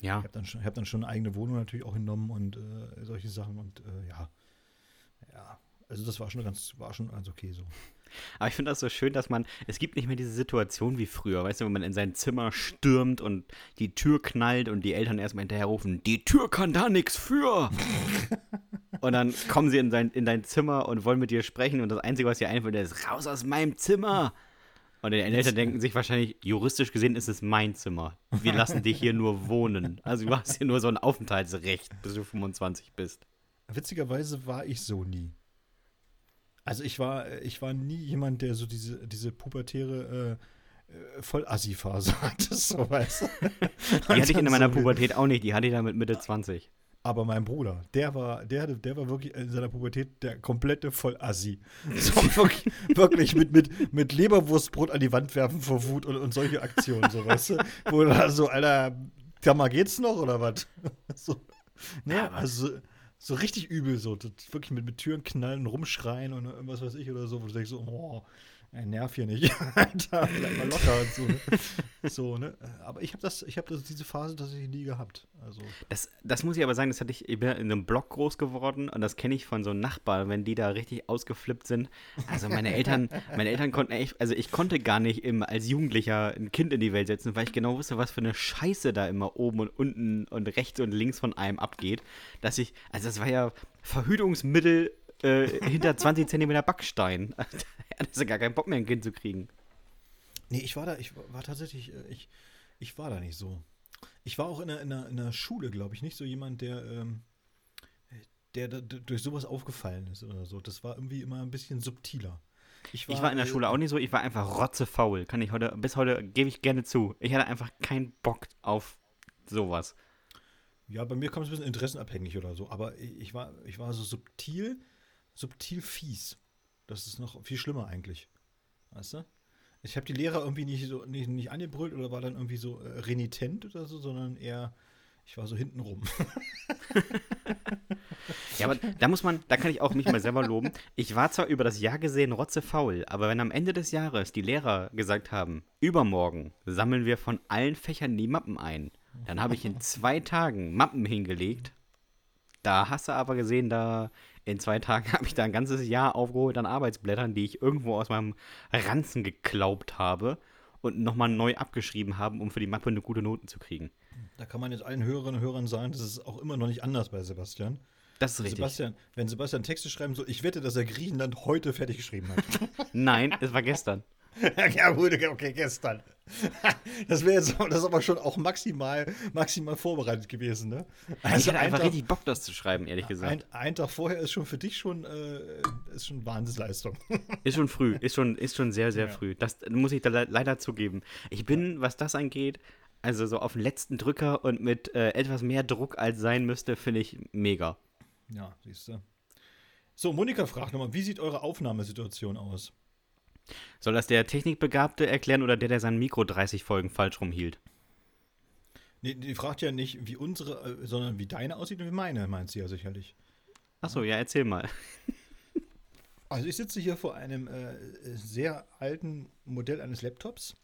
Ja. Ich habe dann, schon- hab dann schon eine eigene Wohnung natürlich auch genommen und äh, solche Sachen und äh, ja. Ja, also das war schon ganz, war schon ganz okay so. Aber ich finde das so schön, dass man, es gibt nicht mehr diese Situation wie früher, weißt du, wenn man in sein Zimmer stürmt und die Tür knallt und die Eltern erstmal hinterher rufen, die Tür kann da nichts für. und dann kommen sie in, sein, in dein Zimmer und wollen mit dir sprechen und das Einzige, was dir einfällt, ist raus aus meinem Zimmer. Und die Eltern denken sich wahrscheinlich, juristisch gesehen ist es mein Zimmer. Wir lassen dich hier nur wohnen. Also du hast hier nur so ein Aufenthaltsrecht, bis du 25 bist. Witzigerweise war ich so nie. Also ich war, ich war nie jemand, der so diese, diese pubertäre äh, äh, Vollassi-Phase hatte, so weißt du. Die hatte ich in meiner Pubertät auch nicht, die hatte ich dann mit Mitte 20. Aber mein Bruder, der war, der, hatte- der war wirklich in seiner Pubertät der komplette Vollassi. So wirklich, wirklich mit, mit, mit Leberwurstbrot an die Wand werfen vor Wut und, und solche Aktionen, so weißt du. Wo da so, Alter, da mal geht's noch oder was? So, ne, Ja, aber- also so richtig übel, so wirklich mit, mit Türen knallen, rumschreien und was weiß ich oder so, wo du denkst so, oh, ey, nerv hier nicht, Alter, bleib mal locker und so. So, ne? Aber ich habe das, ich habe diese Phase tatsächlich nie gehabt. Also. Das, das muss ich aber sagen, das hatte ich, ich bin in einem Block groß geworden und das kenne ich von so Nachbarn, wenn die da richtig ausgeflippt sind. Also meine Eltern, meine Eltern konnten echt, also ich konnte gar nicht im, als Jugendlicher ein Kind in die Welt setzen, weil ich genau wusste, was für eine Scheiße da immer oben und unten und rechts und links von einem abgeht. Dass ich, also das war ja Verhütungsmittel äh, hinter 20 Zentimeter Backstein. Da hattest du gar keinen Bock mehr, ein Kind zu kriegen. Nee, ich war da, ich war, war tatsächlich, äh, ich, ich war da nicht so. Ich war auch in der, in der, in der Schule, glaube ich, nicht so jemand, der, ähm, der, da- d- durch sowas aufgefallen ist oder so. Das war irgendwie immer ein bisschen subtiler. Ich war in der äh, Schule auch nicht so, ich war einfach rotzefaul. Kann ich heute, bis heute gebe ich gerne zu. Ich hatte einfach keinen Bock auf sowas. Ja, bei mir kam es ein bisschen interessenabhängig oder so. Aber ich ich war, ich war so subtil, subtil fies. Das ist noch viel schlimmer eigentlich. Weißt du? Ich habe die Lehrer irgendwie nicht so nicht, nicht angebrüllt oder war dann irgendwie so äh, renitent oder so, sondern eher, ich war so hintenrum. Ja, aber da muss man, da kann ich auch mich mal selber loben. Ich war zwar über das Jahr gesehen rotzefaul, aber wenn am Ende des Jahres die Lehrer gesagt haben, übermorgen sammeln wir von allen Fächern die Mappen ein, dann habe ich in zwei Tagen Mappen hingelegt. Da hast du aber gesehen, da in zwei Tagen habe ich da ein ganzes Jahr aufgeholt an Arbeitsblättern, die ich irgendwo aus meinem Ranzen geklaubt habe und nochmal neu abgeschrieben haben, um für die Mappe eine gute Noten zu kriegen. Da kann man jetzt allen Hörerinnen und Hörern sagen, das ist auch immer noch nicht anders bei Sebastian. Das ist richtig. Sebastian, wenn Sebastian Texte schreiben soll, ich wette, dass er Griechenland heute fertig geschrieben hat. Nein, es war gestern. ja, gut, okay, gestern. Das wäre jetzt das ist aber schon auch maximal, maximal vorbereitet gewesen, ne? ich hatte ein einfach Tag- richtig Bock, das zu schreiben, ehrlich gesagt. Ein, ein Tag vorher ist schon für dich schon, äh, ist schon Wahnsinnsleistung. Ist schon früh, ist schon, ist schon sehr, sehr Ja. früh. Das muss ich da le leider zugeben. Ich bin, was das angeht, also so auf den letzten Drücker und mit äh, etwas mehr Druck als sein müsste, finde ich mega. Ja, siehst du. So, Monika fragt nochmal, wie sieht eure Aufnahmesituation aus? Soll das der Technikbegabte erklären oder der, der sein Mikro 30 Folgen falsch rumhielt? Nee, die fragt ja nicht, wie unsere, äh, sondern wie deine aussieht und wie meine, meint sie ja sicherlich. Achso, ja, erzähl mal. Also ich sitze hier vor einem äh, sehr alten Modell eines Laptops,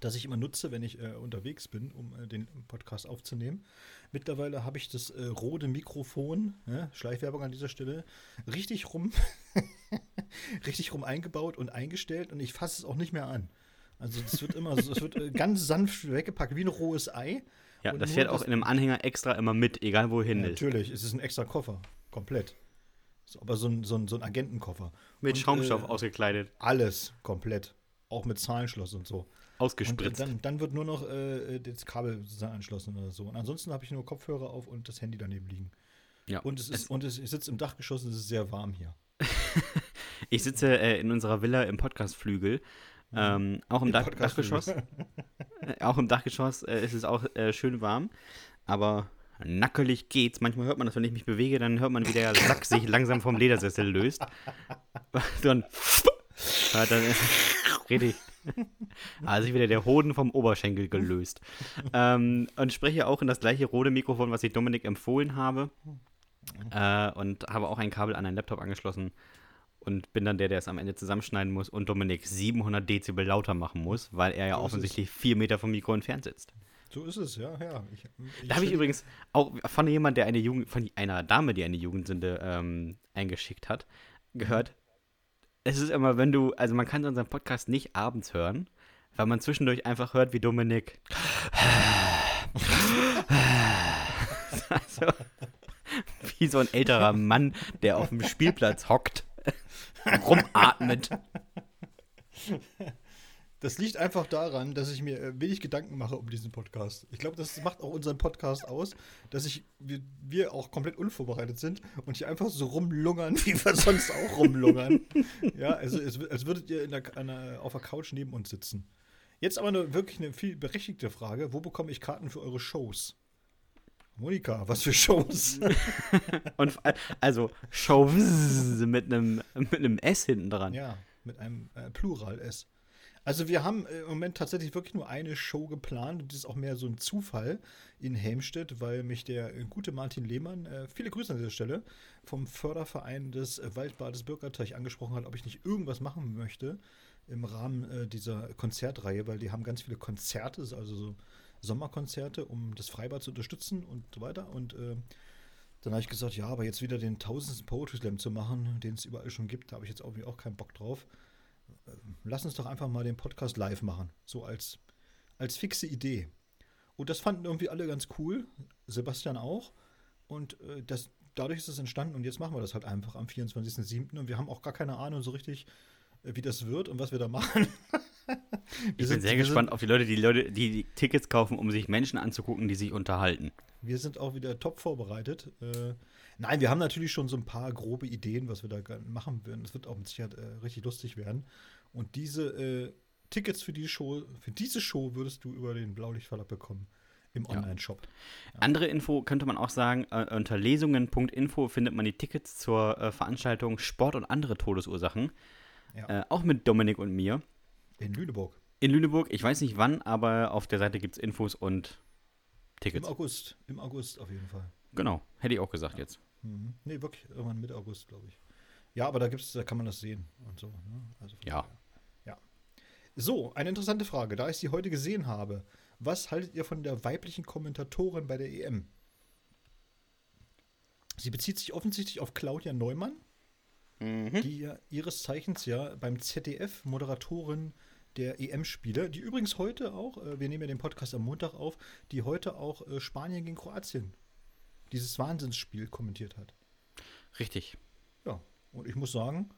das ich immer nutze, wenn ich äh, unterwegs bin, um äh, den Podcast aufzunehmen. Mittlerweile habe ich das äh, Rode Mikrofon, ja, Schleichwerbung an dieser Stelle, richtig rum, richtig rum eingebaut und eingestellt und ich fasse es auch nicht mehr an. Also es wird immer, so- es wird äh, ganz sanft weggepackt, wie ein rohes Ei. Ja, Und das fährt auch in einem Anhänger extra immer mit, egal wohin Ja, ist. natürlich, es ist ein extra Koffer, komplett. So, aber so ein, so ein, so ein Agentenkoffer. Mit Und, Schaumstoff äh, ausgekleidet, Alles komplett. Auch mit Zahlenschloss und so. Und äh, ausgespritzt. dann, dann wird nur noch äh, das Kabel anschlossen oder so. Und ansonsten habe ich nur Kopfhörer auf und das Handy daneben liegen. Ja. Und es ist, es und es, ich sitze im Dachgeschoss und es ist sehr warm hier. ich sitze äh, in unserer Villa im Podcastflügel. Mhm. Ähm, auch im, Dach Dachgeschoss. äh, auch im Dachgeschoss äh, ist es auch äh, schön warm. Aber nackelig geht's. Manchmal hört man das, wenn ich mich bewege, dann hört man, wie der Sack sich langsam vom Ledersessel löst. dann, ja, dann richtig. Also wieder der Hoden vom Oberschenkel gelöst. ähm, und spreche auch in das gleiche rote Mikrofon, was ich Dominik empfohlen habe. Äh, und habe auch ein Kabel an einen Laptop angeschlossen und bin dann der, der es am Ende zusammenschneiden muss und Dominik 700 Dezibel lauter machen muss, weil er ja so offensichtlich vier Meter vom Mikro entfernt sitzt. So ist es, ja, ja. Ich, ich da habe ich übrigens auch von jemand, der eine Jugend, von einer Dame, die eine Jugendsünde ähm, eingeschickt hat, gehört. Es ist immer, wenn du, also man kann unseren Podcast nicht abends hören, weil man zwischendurch einfach hört, wie Dominik. also, wie so ein älterer Mann, der auf dem Spielplatz hockt, rumatmet. Das liegt einfach daran, dass ich mir äh, wenig Gedanken mache um diesen Podcast. Ich glaube, das macht auch unseren Podcast aus, dass ich, wir, wir, auch komplett unvorbereitet sind und hier einfach so rumlungern, wie wir sonst auch rumlungern. ja, also als, als würdet ihr der, einer, auf der Couch neben uns sitzen. Jetzt aber eine, wirklich eine viel berechtigte Frage. Wo bekomme ich Karten für eure Shows? Monika, was für Shows? und also Shows mit einem mit einem S hinten dran. Ja, mit einem äh, Plural S. Also wir haben äh, im Moment tatsächlich wirklich nur eine Show geplant und das ist auch mehr so ein Zufall in Helmstedt, weil mich der äh, gute Martin Lehmann, äh, viele Grüße an dieser Stelle, vom Förderverein des äh, Waldbades Bürgerteich angesprochen hat, ob ich nicht irgendwas machen möchte im Rahmen äh, dieser Konzertreihe, weil die haben ganz viele Konzerte, also so Sommerkonzerte, um das Freibad zu unterstützen und so weiter. Und äh, dann habe ich gesagt, ja, aber jetzt wieder den tausendsten Poetry Slam zu machen, den es überall schon gibt, da habe ich jetzt auch, auch keinen Bock drauf lass uns doch einfach mal den Podcast live machen. So als, als fixe Idee. Und das fanden irgendwie alle ganz cool. Sebastian auch. Und äh, das, dadurch ist es entstanden. Und jetzt machen wir das halt einfach am 24.07. Und wir haben auch gar keine Ahnung so richtig, äh, wie das wird und was wir da machen. ich sind, bin sehr gespannt sind, auf die Leute, die Leute, die, Tickets kaufen, um sich Menschen anzugucken, die sich unterhalten. Wir sind auch wieder top vorbereitet. Äh, nein, wir haben natürlich schon so ein paar grobe Ideen, was wir da machen werden. Es wird auch mit Sicherheit äh, richtig lustig werden. Und diese äh, Tickets für die Show, für diese Show würdest du über den Blaulichtverlag bekommen im Online-Shop. Ja. Andere Info könnte man auch sagen, äh, unter lesungen.info findet man die Tickets zur äh, Veranstaltung Sport und andere Todesursachen. Ja. Äh, auch mit Dominik und mir. In Lüneburg. In Lüneburg, ich weiß nicht wann, aber auf der Seite gibt es Infos und Tickets. Im August, im August auf jeden Fall. Genau, hätte ich auch gesagt ja. jetzt. Mhm. Nee, wirklich, irgendwann Mitte August, glaube ich. Ja, aber da gibt's, da kann man das sehen und so. Ne? Also ja. Ja. So, eine interessante Frage, da ich sie heute gesehen habe. Was haltet ihr von der weiblichen Kommentatorin bei der EM? Sie bezieht sich offensichtlich auf Claudia Neumann, mhm. die ja ihres Zeichens ja beim ZDF Moderatorin der EM-Spiele, die übrigens heute auch, äh, wir nehmen ja den Podcast am Montag auf, die heute auch äh, Spanien gegen Kroatien dieses Wahnsinnsspiel kommentiert hat. Richtig. Ja, und ich muss sagen,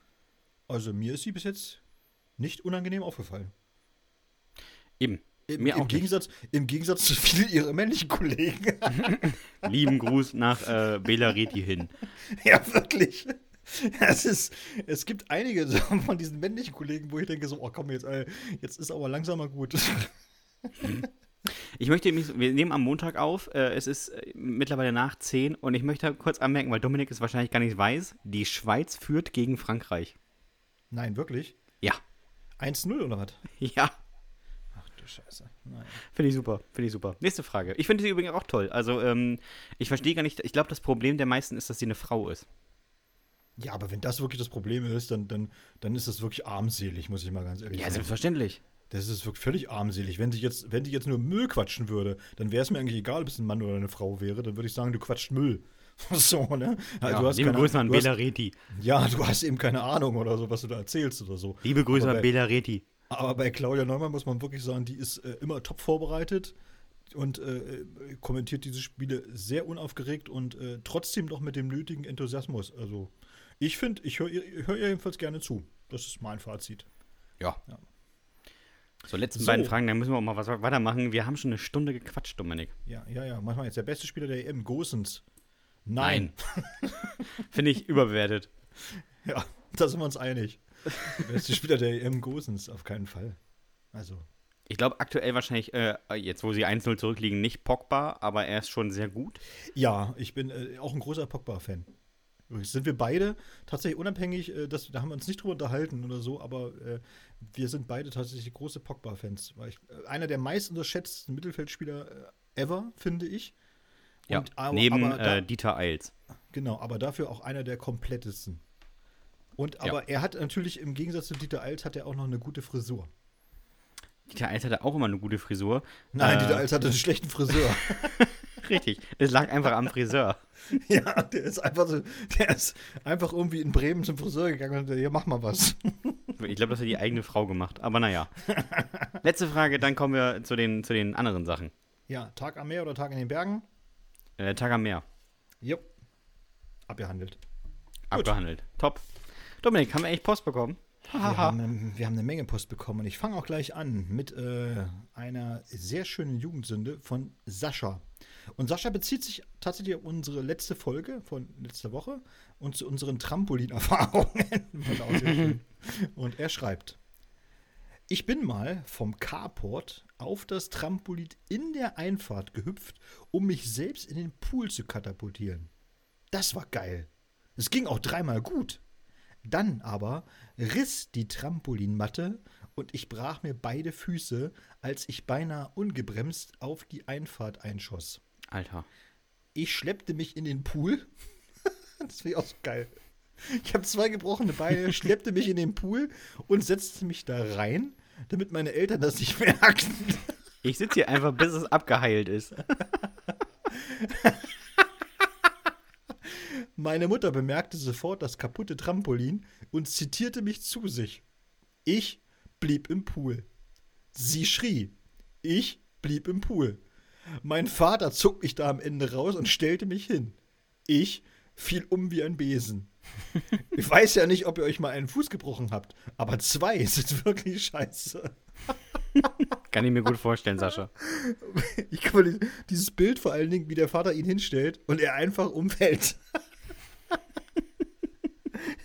also mir ist sie bis jetzt nicht unangenehm aufgefallen. Eben. Im, mir im auch Gegensatz, Im Gegensatz zu vielen ihrer männlichen Kollegen. Lieben Gruß nach äh, Bela Reti hin. Ja, wirklich. Es, ist, es gibt einige von diesen männlichen Kollegen, wo ich denke so, oh komm, jetzt, jetzt ist aber langsam mal gut. Ich möchte mich, wir nehmen am Montag auf, äh, es ist äh, mittlerweile nach 10 und ich möchte kurz anmerken, weil Dominik es wahrscheinlich gar nicht weiß, die Schweiz führt gegen Frankreich. Nein, wirklich? Ja. 1-0 oder was? Ja. Ach du Scheiße. Finde ich super, finde ich super. Nächste Frage. Ich finde sie übrigens auch toll. Also, ähm, ich verstehe gar nicht, ich glaube, das Problem der meisten ist, dass sie eine Frau ist. Ja, aber wenn das wirklich das Problem ist, dann, dann, dann ist das wirklich armselig, muss ich mal ganz ehrlich sagen. Ja, selbstverständlich. Das ist wirklich völlig armselig. Wenn sie jetzt, wenn die jetzt nur Müll quatschen würde, dann wäre es mir eigentlich egal, ob es ein Mann oder eine Frau wäre. Dann würde ich sagen, du quatscht Müll. so, ne? Ja, du hast liebe keine, Grüße an Bela Reti. Ja, du hast eben keine Ahnung oder so, was du da erzählst oder so. Liebe Grüße bei, an Bela Reti. Aber bei Claudia Neumann muss man wirklich sagen, die ist äh, immer top vorbereitet und äh, kommentiert diese Spiele sehr unaufgeregt und äh, trotzdem doch mit dem nötigen Enthusiasmus. Also ich finde, ich höre hör ihr jedenfalls gerne zu. Das ist mein Fazit. ja. ja. So, letzten so. beiden Fragen, dann müssen wir auch mal was weitermachen. Wir haben schon eine Stunde gequatscht, Dominik. Ja, ja, ja. Manchmal jetzt der beste Spieler der EM, Gosens. Nein. Finde ich überbewertet. Ja, da sind wir uns einig. Der beste Spieler der EM Gosens, auf keinen Fall. Also, Ich glaube aktuell wahrscheinlich, äh, jetzt wo sie 1-0 zurückliegen, nicht Pogba, aber er ist schon sehr gut. ja, ich bin äh, auch ein großer Pogba-Fan. Sind wir beide tatsächlich unabhängig, äh, das, da haben wir uns nicht drüber unterhalten oder so, aber äh, wir sind beide tatsächlich große Pogba-Fans. Äh, einer der meist unterschätzten Mittelfeldspieler äh, ever, finde ich. Ja, Und aber- neben da- äh, Dieter Eils. Genau, aber dafür auch einer der komplettesten. Und Ja. aber er hat natürlich im Gegensatz zu Dieter Eils hat er auch noch eine gute Frisur. Dieter Eils hatte auch immer eine gute Frisur. Nein, Äh, Dieter Eils hatte einen schlechten Friseur. Richtig, es lag einfach am Friseur. ja, der ist einfach so, der ist einfach irgendwie in Bremen zum Friseur gegangen und hat, ja, mach mal was. Ich glaube, das hat die eigene Frau gemacht, aber naja. Letzte Frage, dann kommen wir zu den, zu den anderen Sachen. Ja, Tag am Meer oder Tag in den Bergen? Äh, Tag am Meer, Jo. Abgehandelt. abgehandelt. Top. Dominik, haben wir echt Post bekommen? Wir haben, wir haben eine Menge Post bekommen und ich fange auch gleich an mit äh, einer sehr schönen Jugendsünde von Sascha. Und Sascha bezieht sich tatsächlich auf unsere letzte Folge von letzter Woche und zu unseren Trampolin-Erfahrungen. Er und er schreibt: Ich bin mal vom Carport auf das Trampolin in der Einfahrt gehüpft, um mich selbst in den Pool zu katapultieren. Das war geil. Es ging auch dreimal gut. Dann aber riss die Trampolinmatte und ich brach mir beide Füße, als ich beinahe ungebremst auf die Einfahrt einschoss. Alter. Ich schleppte mich in den Pool. das finde ich auch so geil. Ich habe zwei gebrochene Beine, schleppte mich in den Pool und setzte mich da rein, damit meine Eltern das nicht merken. Ich sitze hier einfach, bis es abgeheilt ist. Meine Mutter bemerkte sofort das kaputte Trampolin und zitierte mich zu sich. Ich blieb im Pool. Sie schrie. Ich blieb im Pool. Mein Vater zog mich da am Ende raus und stellte mich hin. Ich fiel um wie ein Besen. Ich weiß ja nicht, ob ihr euch mal einen Fuß gebrochen habt, aber zwei sind wirklich scheiße. Kann ich mir gut vorstellen, Sascha. Ich kann mir dieses Bild vor allen Dingen, wie der Vater ihn hinstellt und er einfach umfällt.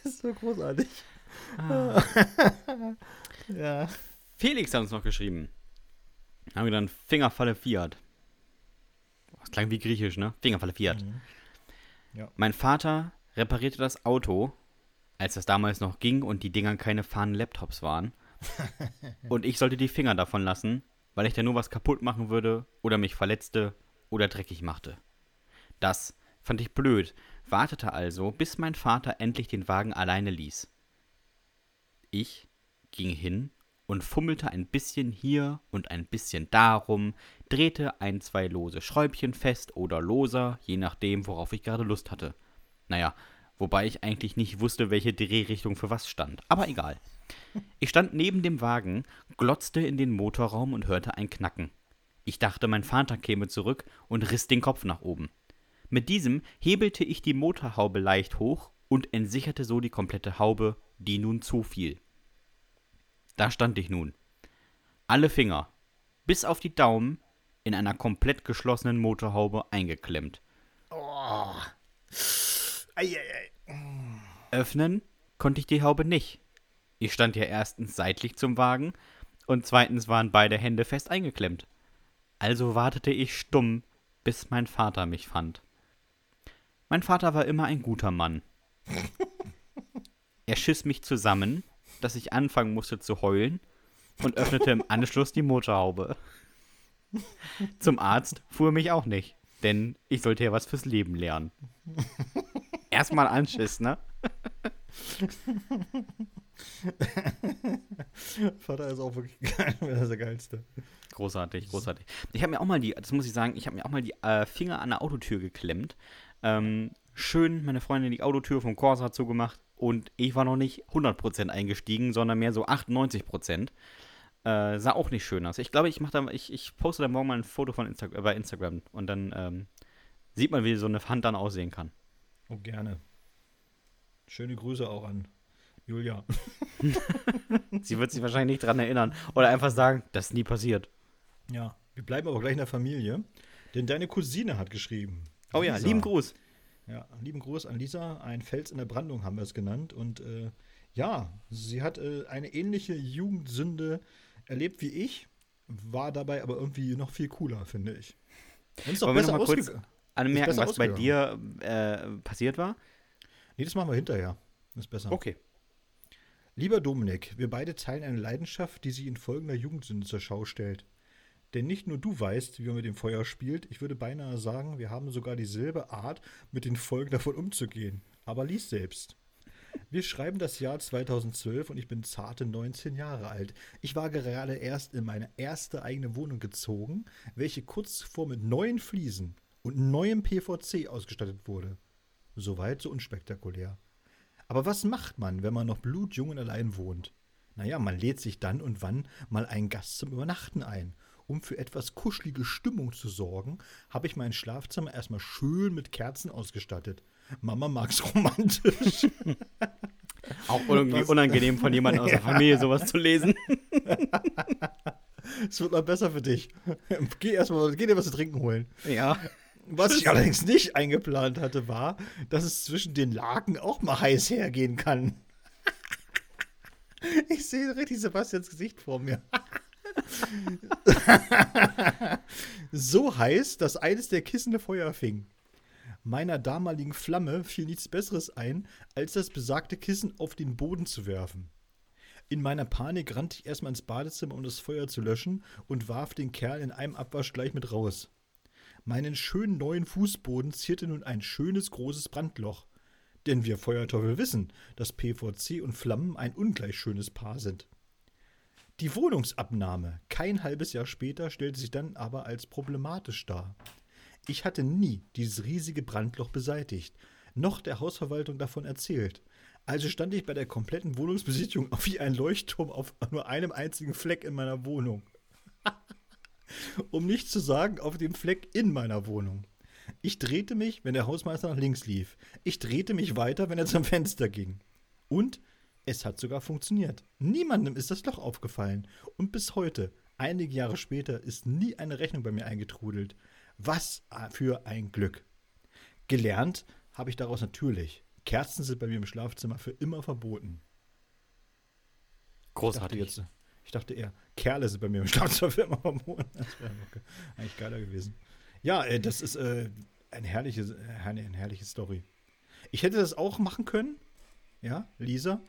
das ist so großartig. ja. Felix hat uns noch geschrieben. Haben wir dann Fingerfalle Fiat. Das klang wie griechisch, ne? Fingerfalle Fiat. Mhm. Ja. Mein Vater reparierte das Auto, als das damals noch ging und die Dinger keine fahrenden Laptops waren. und ich sollte die Finger davon lassen, weil ich da nur was kaputt machen würde oder mich verletzte oder dreckig machte. Das fand ich blöd, wartete also, bis mein Vater endlich den Wagen alleine ließ. Ich ging hin und fummelte ein bisschen hier und ein bisschen darum, drehte ein, zwei lose Schräubchen fest oder loser, je nachdem, worauf ich gerade Lust hatte. Naja, wobei ich eigentlich nicht wusste, welche Drehrichtung für was stand. Aber egal. Ich stand neben dem Wagen, glotzte in den Motorraum und hörte ein Knacken. Ich dachte, mein Vater käme zurück und riss den Kopf nach oben. Mit diesem hebelte ich die Motorhaube leicht hoch und entsicherte so die komplette Haube, die nun zufiel. Da stand ich nun. Alle Finger, bis auf die Daumen, in einer komplett geschlossenen Motorhaube eingeklemmt. Oh. Eieiei. Öffnen konnte ich die Haube nicht. Ich stand ja erstens seitlich zum Wagen und zweitens waren beide Hände fest eingeklemmt. Also wartete ich stumm, bis mein Vater mich fand. Mein Vater war immer ein guter Mann. Er schiss mich zusammen, dass ich anfangen musste zu heulen und öffnete im Anschluss die Motorhaube. Zum Arzt fuhr mich auch nicht, denn ich sollte ja was fürs Leben lernen. Erstmal Anschiss, ne? Vater ist auch wirklich geil. Das ist der geilste. Großartig, großartig. Ich habe mir auch mal die, das muss ich sagen, ich habe mir auch mal die äh, Finger an der Autotür geklemmt. Ähm, schön meine Freundin die Autotür vom Corsa zugemacht und ich war noch nicht 100% eingestiegen, sondern mehr so 98%. Äh, sah auch nicht schön aus. Ich glaube, ich mache da, ich, ich poste da morgen mal ein Foto von Insta äh, bei Instagram und dann ähm, sieht man, wie so eine Hand dann aussehen kann. Oh, gerne. Schöne Grüße auch an Julia. Sie wird sich wahrscheinlich nicht dran erinnern oder einfach sagen, das ist nie passiert. Ja. Wir bleiben aber gleich in der Familie, denn deine Cousine hat geschrieben. Oh ja, Lisa. lieben Gruß. Ja, lieben Gruß an Lisa. Ein Fels in der Brandung haben wir es genannt. Und äh, ja, sie hat äh, eine ähnliche Jugendsünde erlebt wie ich, war dabei aber irgendwie noch viel cooler, finde ich. Und ist doch besser wir noch mal kurz anmerken, was bei dir äh, passiert war? Nee, das machen wir hinterher. Ist besser. Okay. Lieber Dominik, wir beide teilen eine Leidenschaft, die sich in folgender Jugendsünde zur Schau stellt. Denn nicht nur du weißt, wie man mit dem Feuer spielt, ich würde beinahe sagen, wir haben sogar dieselbe Art, mit den Folgen davon umzugehen. Aber lies selbst. Wir schreiben das Jahr 2012 und ich bin zarte 19 Jahre alt. Ich war gerade erst in meine erste eigene Wohnung gezogen, welche kurz zuvor mit neuen Fliesen und neuem PVC ausgestattet wurde. Soweit so unspektakulär. Aber was macht man, wenn man noch blutjung und allein wohnt? Naja, man lädt sich dann und wann mal einen Gast zum Übernachten ein. Um für etwas kuschelige Stimmung zu sorgen, habe ich mein Schlafzimmer erstmal schön mit Kerzen ausgestattet. Mama mag's romantisch. Auch irgendwie was? unangenehm von jemandem aus der Familie sowas zu lesen. Es wird noch besser für dich. Geh erstmal, geh dir was zu trinken holen. Ja. Was ich allerdings nicht eingeplant hatte, war, dass es zwischen den Laken auch mal heiß hergehen kann. Ich sehe richtig Sebastians Gesicht vor mir. So heiß, dass eines der Kissen Feuer fing. Meiner damaligen Flamme fiel nichts Besseres ein, als das besagte Kissen auf den Boden zu werfen. In meiner Panik rannte ich erstmal ins Badezimmer, um das Feuer zu löschen, und warf den Kerl in einem Abwasch gleich mit raus. Meinen schönen neuen Fußboden zierte nun ein schönes großes Brandloch. Denn wir Feuerteufel wissen, dass PVC und Flammen ein ungleich schönes Paar sind. Die Wohnungsabnahme, kein halbes Jahr später, stellte sich dann aber als problematisch dar. Ich hatte nie dieses riesige Brandloch beseitigt, noch der Hausverwaltung davon erzählt. Also stand ich bei der kompletten Wohnungsbesichtigung wie ein Leuchtturm auf nur einem einzigen Fleck in meiner Wohnung. um nicht zu sagen, auf dem Fleck in meiner Wohnung. Ich drehte mich, wenn der Hausmeister nach links lief. Ich drehte mich weiter, wenn er zum Fenster ging. Und es hat sogar funktioniert. Niemandem ist das Loch aufgefallen. Und bis heute, einige Jahre später, ist nie eine Rechnung bei mir eingetrudelt. Was für ein Glück. Gelernt habe ich daraus natürlich. Kerzen sind bei mir im Schlafzimmer für immer verboten. Großartig. Ich dachte, jetzt, ich dachte eher, Kerle sind bei mir im Schlafzimmer für immer verboten. Das wäre eigentlich geiler gewesen. Ja, äh, das ist äh, eine herrliche, äh, eine, eine herrliche Story. Ich hätte das auch machen können. Ja, Lisa.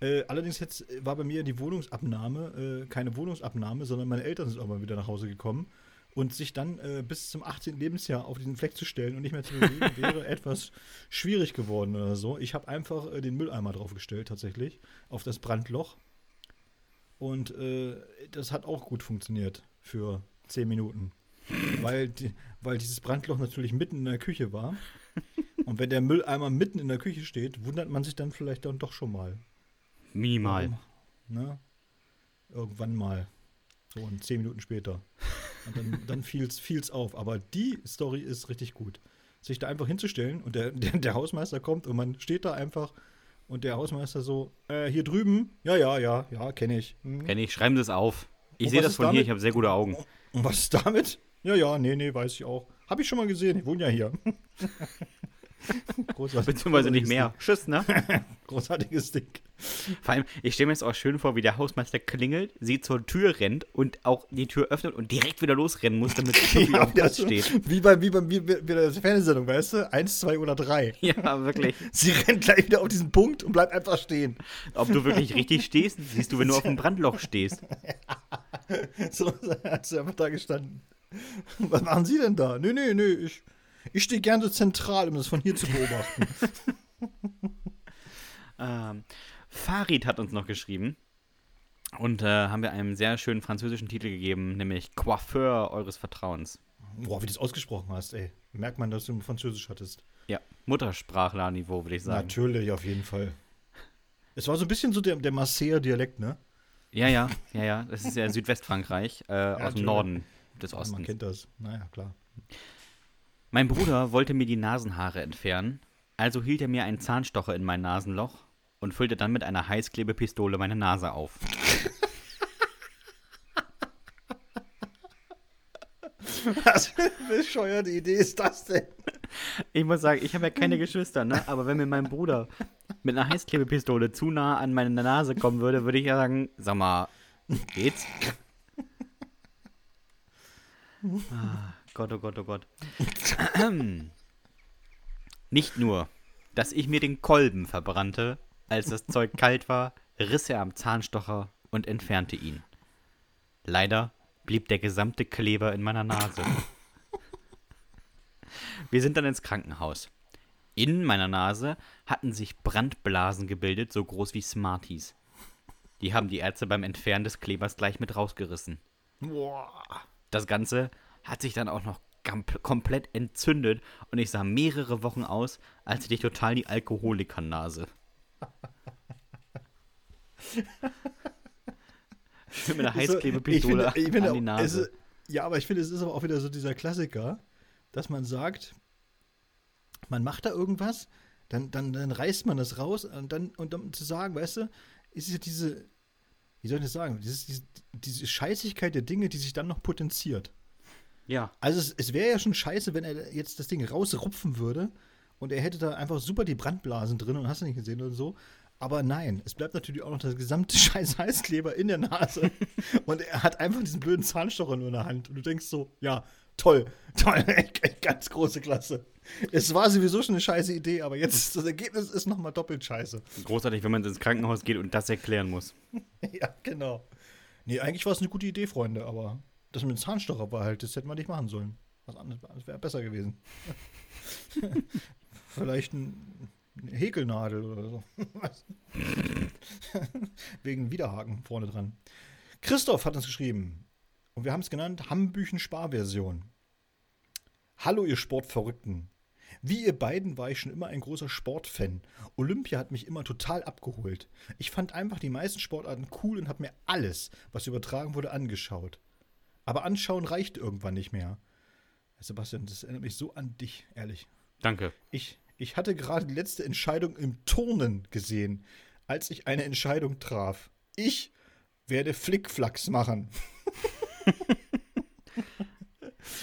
Äh, allerdings jetzt war bei mir die Wohnungsabnahme äh, keine Wohnungsabnahme, sondern meine Eltern sind auch mal wieder nach Hause gekommen. Und sich dann äh, bis zum 18. Lebensjahr auf diesen Fleck zu stellen und nicht mehr zu bewegen, wäre etwas schwierig geworden oder so. Ich habe einfach äh, den Mülleimer draufgestellt, tatsächlich, auf das Brandloch. Und äh, das hat auch gut funktioniert für 10 Minuten. weil, die, weil dieses Brandloch natürlich mitten in der Küche war. Und wenn der Mülleimer mitten in der Küche steht, wundert man sich dann vielleicht dann doch schon mal. Minimal. ne? Irgendwann mal. So, und zehn Minuten später. Und dann, dann fiel es auf. Aber die Story ist richtig gut. Sich da einfach hinzustellen und der, der, der Hausmeister kommt und man steht da einfach und der Hausmeister so, äh, hier drüben, ja, ja, ja, ja, kenne ich. Hm. Kenne ich, schreiben Sie es auf. Ich sehe das von damit? hier, ich habe sehr gute Augen. Und was ist damit? Ja, ja, nee, nee, weiß ich auch. Habe ich schon mal gesehen, ich wohne ja hier. Großartig. Beziehungsweise nicht mehr. Tschüss, ne? Großartiges Ding. Vor allem, ich stelle mir jetzt auch schön vor, wie der Hausmeister klingelt, sie zur Tür rennt und auch die Tür öffnet und direkt wieder losrennen muss, damit sie ja, auf Platz steht. Wie bei, wie bei wie, wie der Fernsehsendung, weißt du? Eins, zwei oder drei. Ja, wirklich. Sie rennt gleich wieder auf diesen Punkt und bleibt einfach stehen. Ob du wirklich richtig stehst, siehst du, wenn du auf dem Brandloch stehst. so hat sie einfach da gestanden. Was machen Sie denn da? Nee, nee, nee, ich, ich stehe gerne zentral, um das von hier zu beobachten. ähm, Farid hat uns noch geschrieben. Und äh, haben wir einen sehr schönen französischen Titel gegeben, nämlich Coiffeur eures Vertrauens. Boah, wie du das ausgesprochen hast, ey. Merkt man, dass du Französisch hattest. Ja, Muttersprachlerniveau, würde ich sagen. Natürlich, auf jeden Fall. Es war so ein bisschen so der, der Marseiller-Dialekt, ne? Ja, ja, ja, ja. Das ist ja Südwestfrankreich, äh, ja, aus dem Norden des Ostens. Man kennt das. Naja, klar. Mein Bruder wollte mir die Nasenhaare entfernen, also hielt er mir einen Zahnstocher in mein Nasenloch und füllte dann mit einer Heißklebepistole meine Nase auf. Was für eine bescheuerte Idee ist das denn? Ich muss sagen, ich habe ja keine Geschwister, ne? Aber wenn mir mein Bruder mit einer Heißklebepistole zu nah an meine Nase kommen würde, würde ich ja sagen, sag mal, geht's? Ah, Gott, oh Gott, oh Gott. Nicht nur, dass ich mir den Kolben verbrannte, als das Zeug kalt war, riss er am Zahnstocher und entfernte ihn. Leider blieb der gesamte Kleber in meiner Nase. Wir sind dann ins Krankenhaus. In meiner Nase hatten sich Brandblasen gebildet, so groß wie Smarties. Die haben die Ärzte beim Entfernen des Klebers gleich mit rausgerissen. Das Ganze hat sich dann auch noch komplett entzündet und ich sah mehrere Wochen aus, als hätte ich total die Alkoholikernase. mit einer Heißklebepistole ich finde, an die Nase. Es, ja, aber ich finde, es ist aber auch wieder so dieser Klassiker, dass man sagt, man macht da irgendwas, dann, dann, dann reißt man das raus und dann, und um zu sagen, weißt du, ist ja diese, wie soll ich das sagen, diese, diese Scheißigkeit der Dinge, die sich dann noch potenziert. Ja. Also es, es wäre ja schon scheiße, wenn er jetzt das Ding rausrupfen würde und er hätte da einfach super die Brandblasen drin und hast du nicht gesehen oder so. Aber nein, es bleibt natürlich auch noch das gesamte scheiß Heißkleber in der Nase. und er hat einfach diesen blöden Zahnstocher nur in der Hand. Und du denkst so, ja, toll, toll, ganz große Klasse. Es war sowieso schon eine scheiße Idee, aber jetzt das Ergebnis ist nochmal doppelt scheiße. Großartig, wenn man ins Krankenhaus geht und das erklären muss. ja, genau. Nee, eigentlich war es eine gute Idee, Freunde, aber das mit dem Zahnstocher war halt, das hätte man nicht machen sollen. Was anderes wäre besser gewesen. Vielleicht ein, eine Häkelnadel oder so. Wegen Widerhaken vorne dran. Christoph hat uns geschrieben. Und wir haben es genannt Hambüchen-Sparversion. Hallo, ihr Sportverrückten. Wie ihr beiden war ich schon immer ein großer Sportfan. Olympia hat mich immer total abgeholt. Ich fand einfach die meisten Sportarten cool und habe mir alles, was übertragen wurde, angeschaut. Aber anschauen reicht irgendwann nicht mehr. Sebastian, das erinnert mich so an dich, ehrlich. Danke. Ich, ich hatte gerade die letzte Entscheidung im Turnen gesehen, als ich eine Entscheidung traf. Ich werde Flickflacks machen.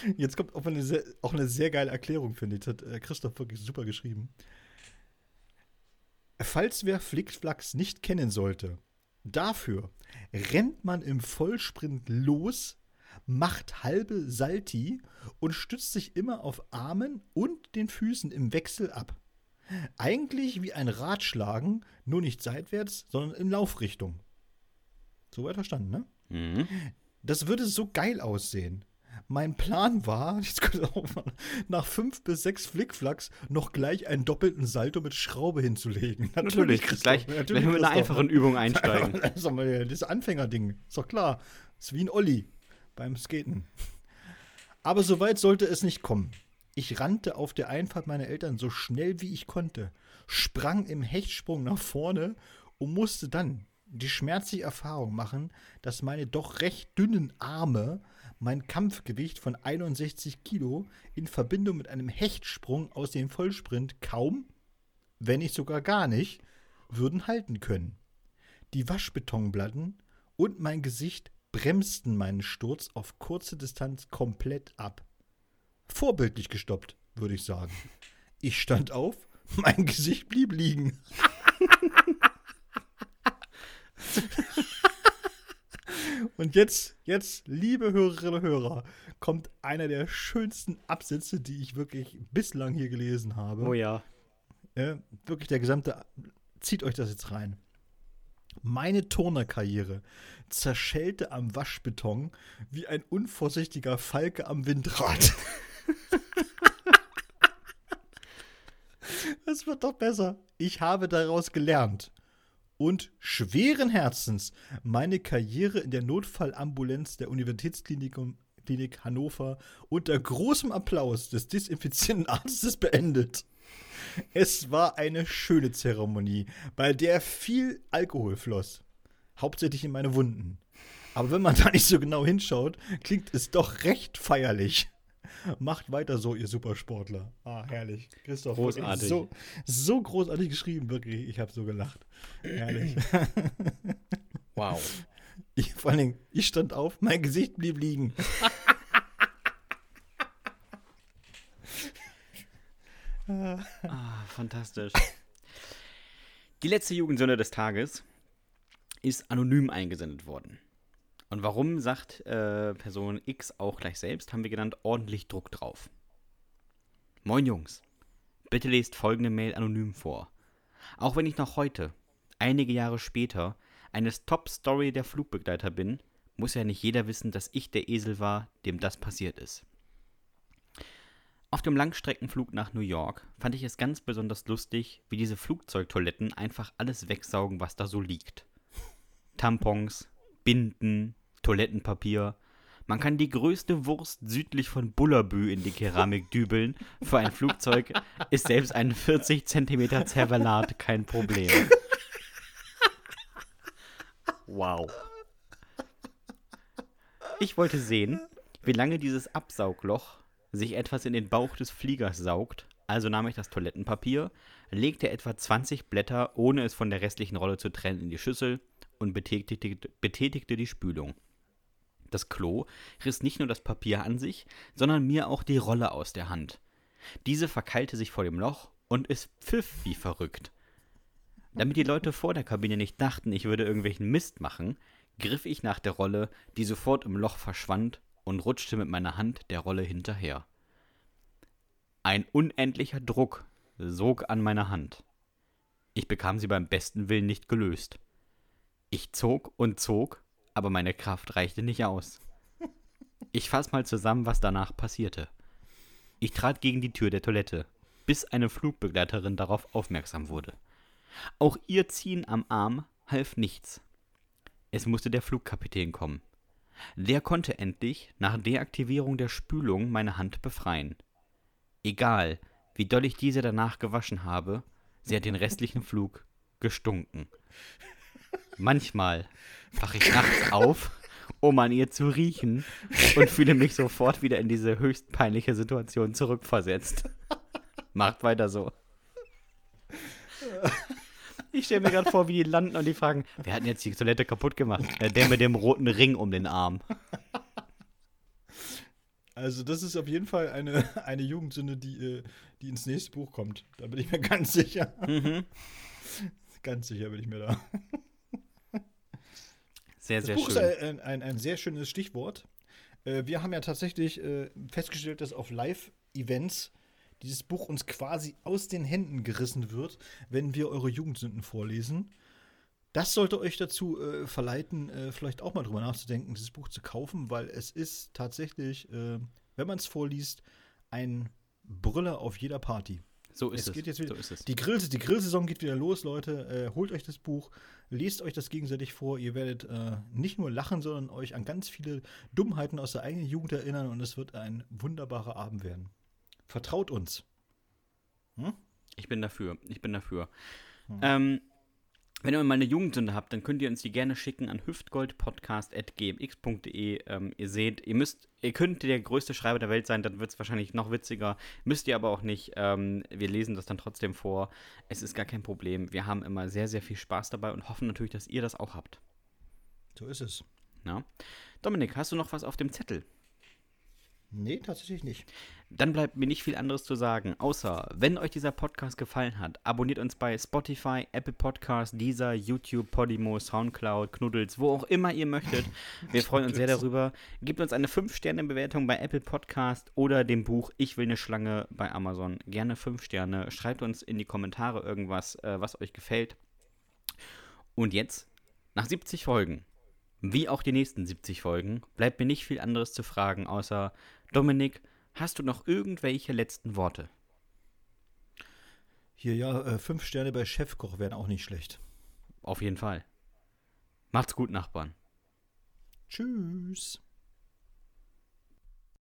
Jetzt kommt auch eine, sehr, auch eine sehr geile Erklärung, finde ich. Das hat äh, Christoph wirklich super geschrieben. Falls wer Flickflacks nicht kennen sollte, dafür rennt man im Vollsprint los, macht halbe Salti und stützt sich immer auf Armen und den Füßen im Wechsel ab. Eigentlich wie ein Radschlagen, nur nicht seitwärts, sondern in Laufrichtung. Soweit verstanden, ne? Mhm. Das würde so geil aussehen. Mein Plan war, nach fünf bis sechs Flickflacks noch gleich einen doppelten Salto mit Schraube hinzulegen. Natürlich, natürlich gleich, natürlich gleich mit einer einfachen Übung einsteigen. das Anfängerding, ist doch klar. Das ist wie ein Olli beim Skaten. Aber so weit sollte es nicht kommen. Ich rannte auf der Einfahrt meiner Eltern so schnell wie ich konnte, sprang im Hechtsprung nach vorne und musste dann die schmerzliche Erfahrung machen, dass meine doch recht dünnen Arme mein Kampfgewicht von 61 Kilo in Verbindung mit einem Hechtsprung aus dem Vollsprint kaum, wenn nicht sogar gar nicht, würden halten können. Die Waschbetonplatten und mein Gesicht bremsten meinen Sturz auf kurze Distanz komplett ab. Vorbildlich gestoppt, würde ich sagen. Ich stand auf, mein Gesicht blieb liegen. Und jetzt, jetzt, liebe Hörerinnen und Hörer, kommt einer der schönsten Absätze, die ich wirklich bislang hier gelesen habe. Oh ja. Äh, wirklich der gesamte. Zieht euch das jetzt rein. Meine Turnerkarriere zerschellte am Waschbeton wie ein unvorsichtiger Falke am Windrad. Es wird doch besser. Ich habe daraus gelernt und schweren Herzens meine Karriere in der Notfallambulanz der Universitätsklinik Klinik Hannover unter großem Applaus des desinfizierenden Arztes beendet. Es war eine schöne Zeremonie, bei der viel Alkohol floss. Hauptsächlich in meine Wunden. Aber wenn man da nicht so genau hinschaut, klingt es doch recht feierlich. Macht weiter so, ihr Supersportler. Ah, herrlich. Christoph, großartig. So, so großartig geschrieben, wirklich. Ich habe so gelacht. Herrlich. Wow. Ich, vor allen Dingen, ich stand auf, mein Gesicht blieb liegen. fantastisch. Die letzte Jugendsünde des Tages ist anonym eingesendet worden. Und warum sagt äh, Person X auch gleich selbst, haben wir genannt, ordentlich Druck drauf. Moin Jungs, bitte lest folgende Mail anonym vor. Auch wenn ich noch heute, einige Jahre später, eines Top-Story der Flugbegleiter bin, muss ja nicht jeder wissen, dass ich der Esel war, dem das passiert ist. Auf dem Langstreckenflug nach New York fand ich es ganz besonders lustig, wie diese Flugzeugtoiletten einfach alles wegsaugen, was da so liegt. Tampons, Binden, Toilettenpapier. Man kann die größte Wurst südlich von Bullabü in die Keramik dübeln. Für ein Flugzeug ist selbst ein 40 cm Zervelat kein Problem. Wow. Ich wollte sehen, wie lange dieses Absaugloch sich etwas in den Bauch des Fliegers saugt. Also nahm ich das Toilettenpapier, legte etwa 20 Blätter, ohne es von der restlichen Rolle zu trennen, in die Schüssel und betätigte, betätigte die Spülung. Das Klo riss nicht nur das Papier an sich, sondern mir auch die Rolle aus der Hand. Diese verkeilte sich vor dem Loch und es pfiff wie verrückt. Damit die Leute vor der Kabine nicht dachten, ich würde irgendwelchen Mist machen, griff ich nach der Rolle, die sofort im Loch verschwand, und rutschte mit meiner Hand der Rolle hinterher. Ein unendlicher Druck sog an meiner Hand. Ich bekam sie beim besten Willen nicht gelöst. Ich zog und zog, aber meine Kraft reichte nicht aus. Ich fass mal zusammen, was danach passierte. Ich trat gegen die Tür der Toilette, bis eine Flugbegleiterin darauf aufmerksam wurde. Auch ihr Ziehen am Arm half nichts. Es musste der Flugkapitän kommen. Der konnte endlich nach Deaktivierung der Spülung meine Hand befreien. Egal, wie doll ich diese danach gewaschen habe, sie hat den restlichen Flug gestunken. Manchmal wache ich nachts auf, um an ihr zu riechen und fühle mich sofort wieder in diese höchst peinliche Situation zurückversetzt. Macht weiter so. Ich stelle mir gerade vor, wie die landen und die fragen, wer hat denn jetzt die Toilette kaputt gemacht? Ja, der mit dem roten Ring um den Arm. Also das ist auf jeden Fall eine, eine Jugendsünde, die, äh, die ins nächste Buch kommt. Da bin ich mir ganz sicher. Mhm. Ganz sicher bin ich mir da. Sehr, sehr das Buch schön. ist ein, ein, ein sehr schönes Stichwort. Äh, wir haben ja tatsächlich äh, festgestellt, dass auf Live-Events dieses Buch uns quasi aus den Händen gerissen wird, wenn wir eure Jugendsünden vorlesen. Das sollte euch dazu äh, verleiten, äh, vielleicht auch mal drüber nachzudenken, dieses Buch zu kaufen, weil es ist tatsächlich, äh, wenn man es vorliest, ein Brüller auf jeder Party. So ist es. es. Geht jetzt wieder, so ist es. Die, Grill, die Grillsaison geht wieder los, Leute. Äh, holt euch das Buch, lest euch das gegenseitig vor. Ihr werdet äh, nicht nur lachen, sondern euch an ganz viele Dummheiten aus der eigenen Jugend erinnern und es wird ein wunderbarer Abend werden. Vertraut uns. Hm? Ich bin dafür. Ich bin dafür. Hm. Ähm, wenn ihr mal eine Jugendsünde habt, dann könnt ihr uns die gerne schicken an hüftgoldpodcast.gmx.de. Ähm, ihr seht, ihr müsst, ihr könnt der größte Schreiber der Welt sein, dann wird es wahrscheinlich noch witziger. Müsst ihr aber auch nicht. Ähm, wir lesen das dann trotzdem vor. Es ist gar kein Problem. Wir haben immer sehr, sehr viel Spaß dabei und hoffen natürlich, dass ihr das auch habt. So ist es. Ja. Dominik, hast du noch was auf dem Zettel? Nee, tatsächlich nicht. Dann bleibt mir nicht viel anderes zu sagen, außer, wenn euch dieser Podcast gefallen hat, abonniert uns bei Spotify, Apple Podcasts, Deezer, YouTube, Podimo, Soundcloud, Knuddels, wo auch immer ihr möchtet. Wir freuen uns sehr darüber. Gebt uns eine 5-Sterne-Bewertung bei Apple Podcast oder dem Buch Ich will eine Schlange bei Amazon. Gerne 5 Sterne. Schreibt uns in die Kommentare irgendwas, äh, was euch gefällt. Und jetzt, nach 70 Folgen, wie auch die nächsten 70 Folgen, bleibt mir nicht viel anderes zu fragen, außer Dominik, hast du noch irgendwelche letzten Worte? Hier, ja, äh, fünf Sterne bei Chefkoch wären auch nicht schlecht. Auf jeden Fall. Macht's gut, Nachbarn. Tschüss.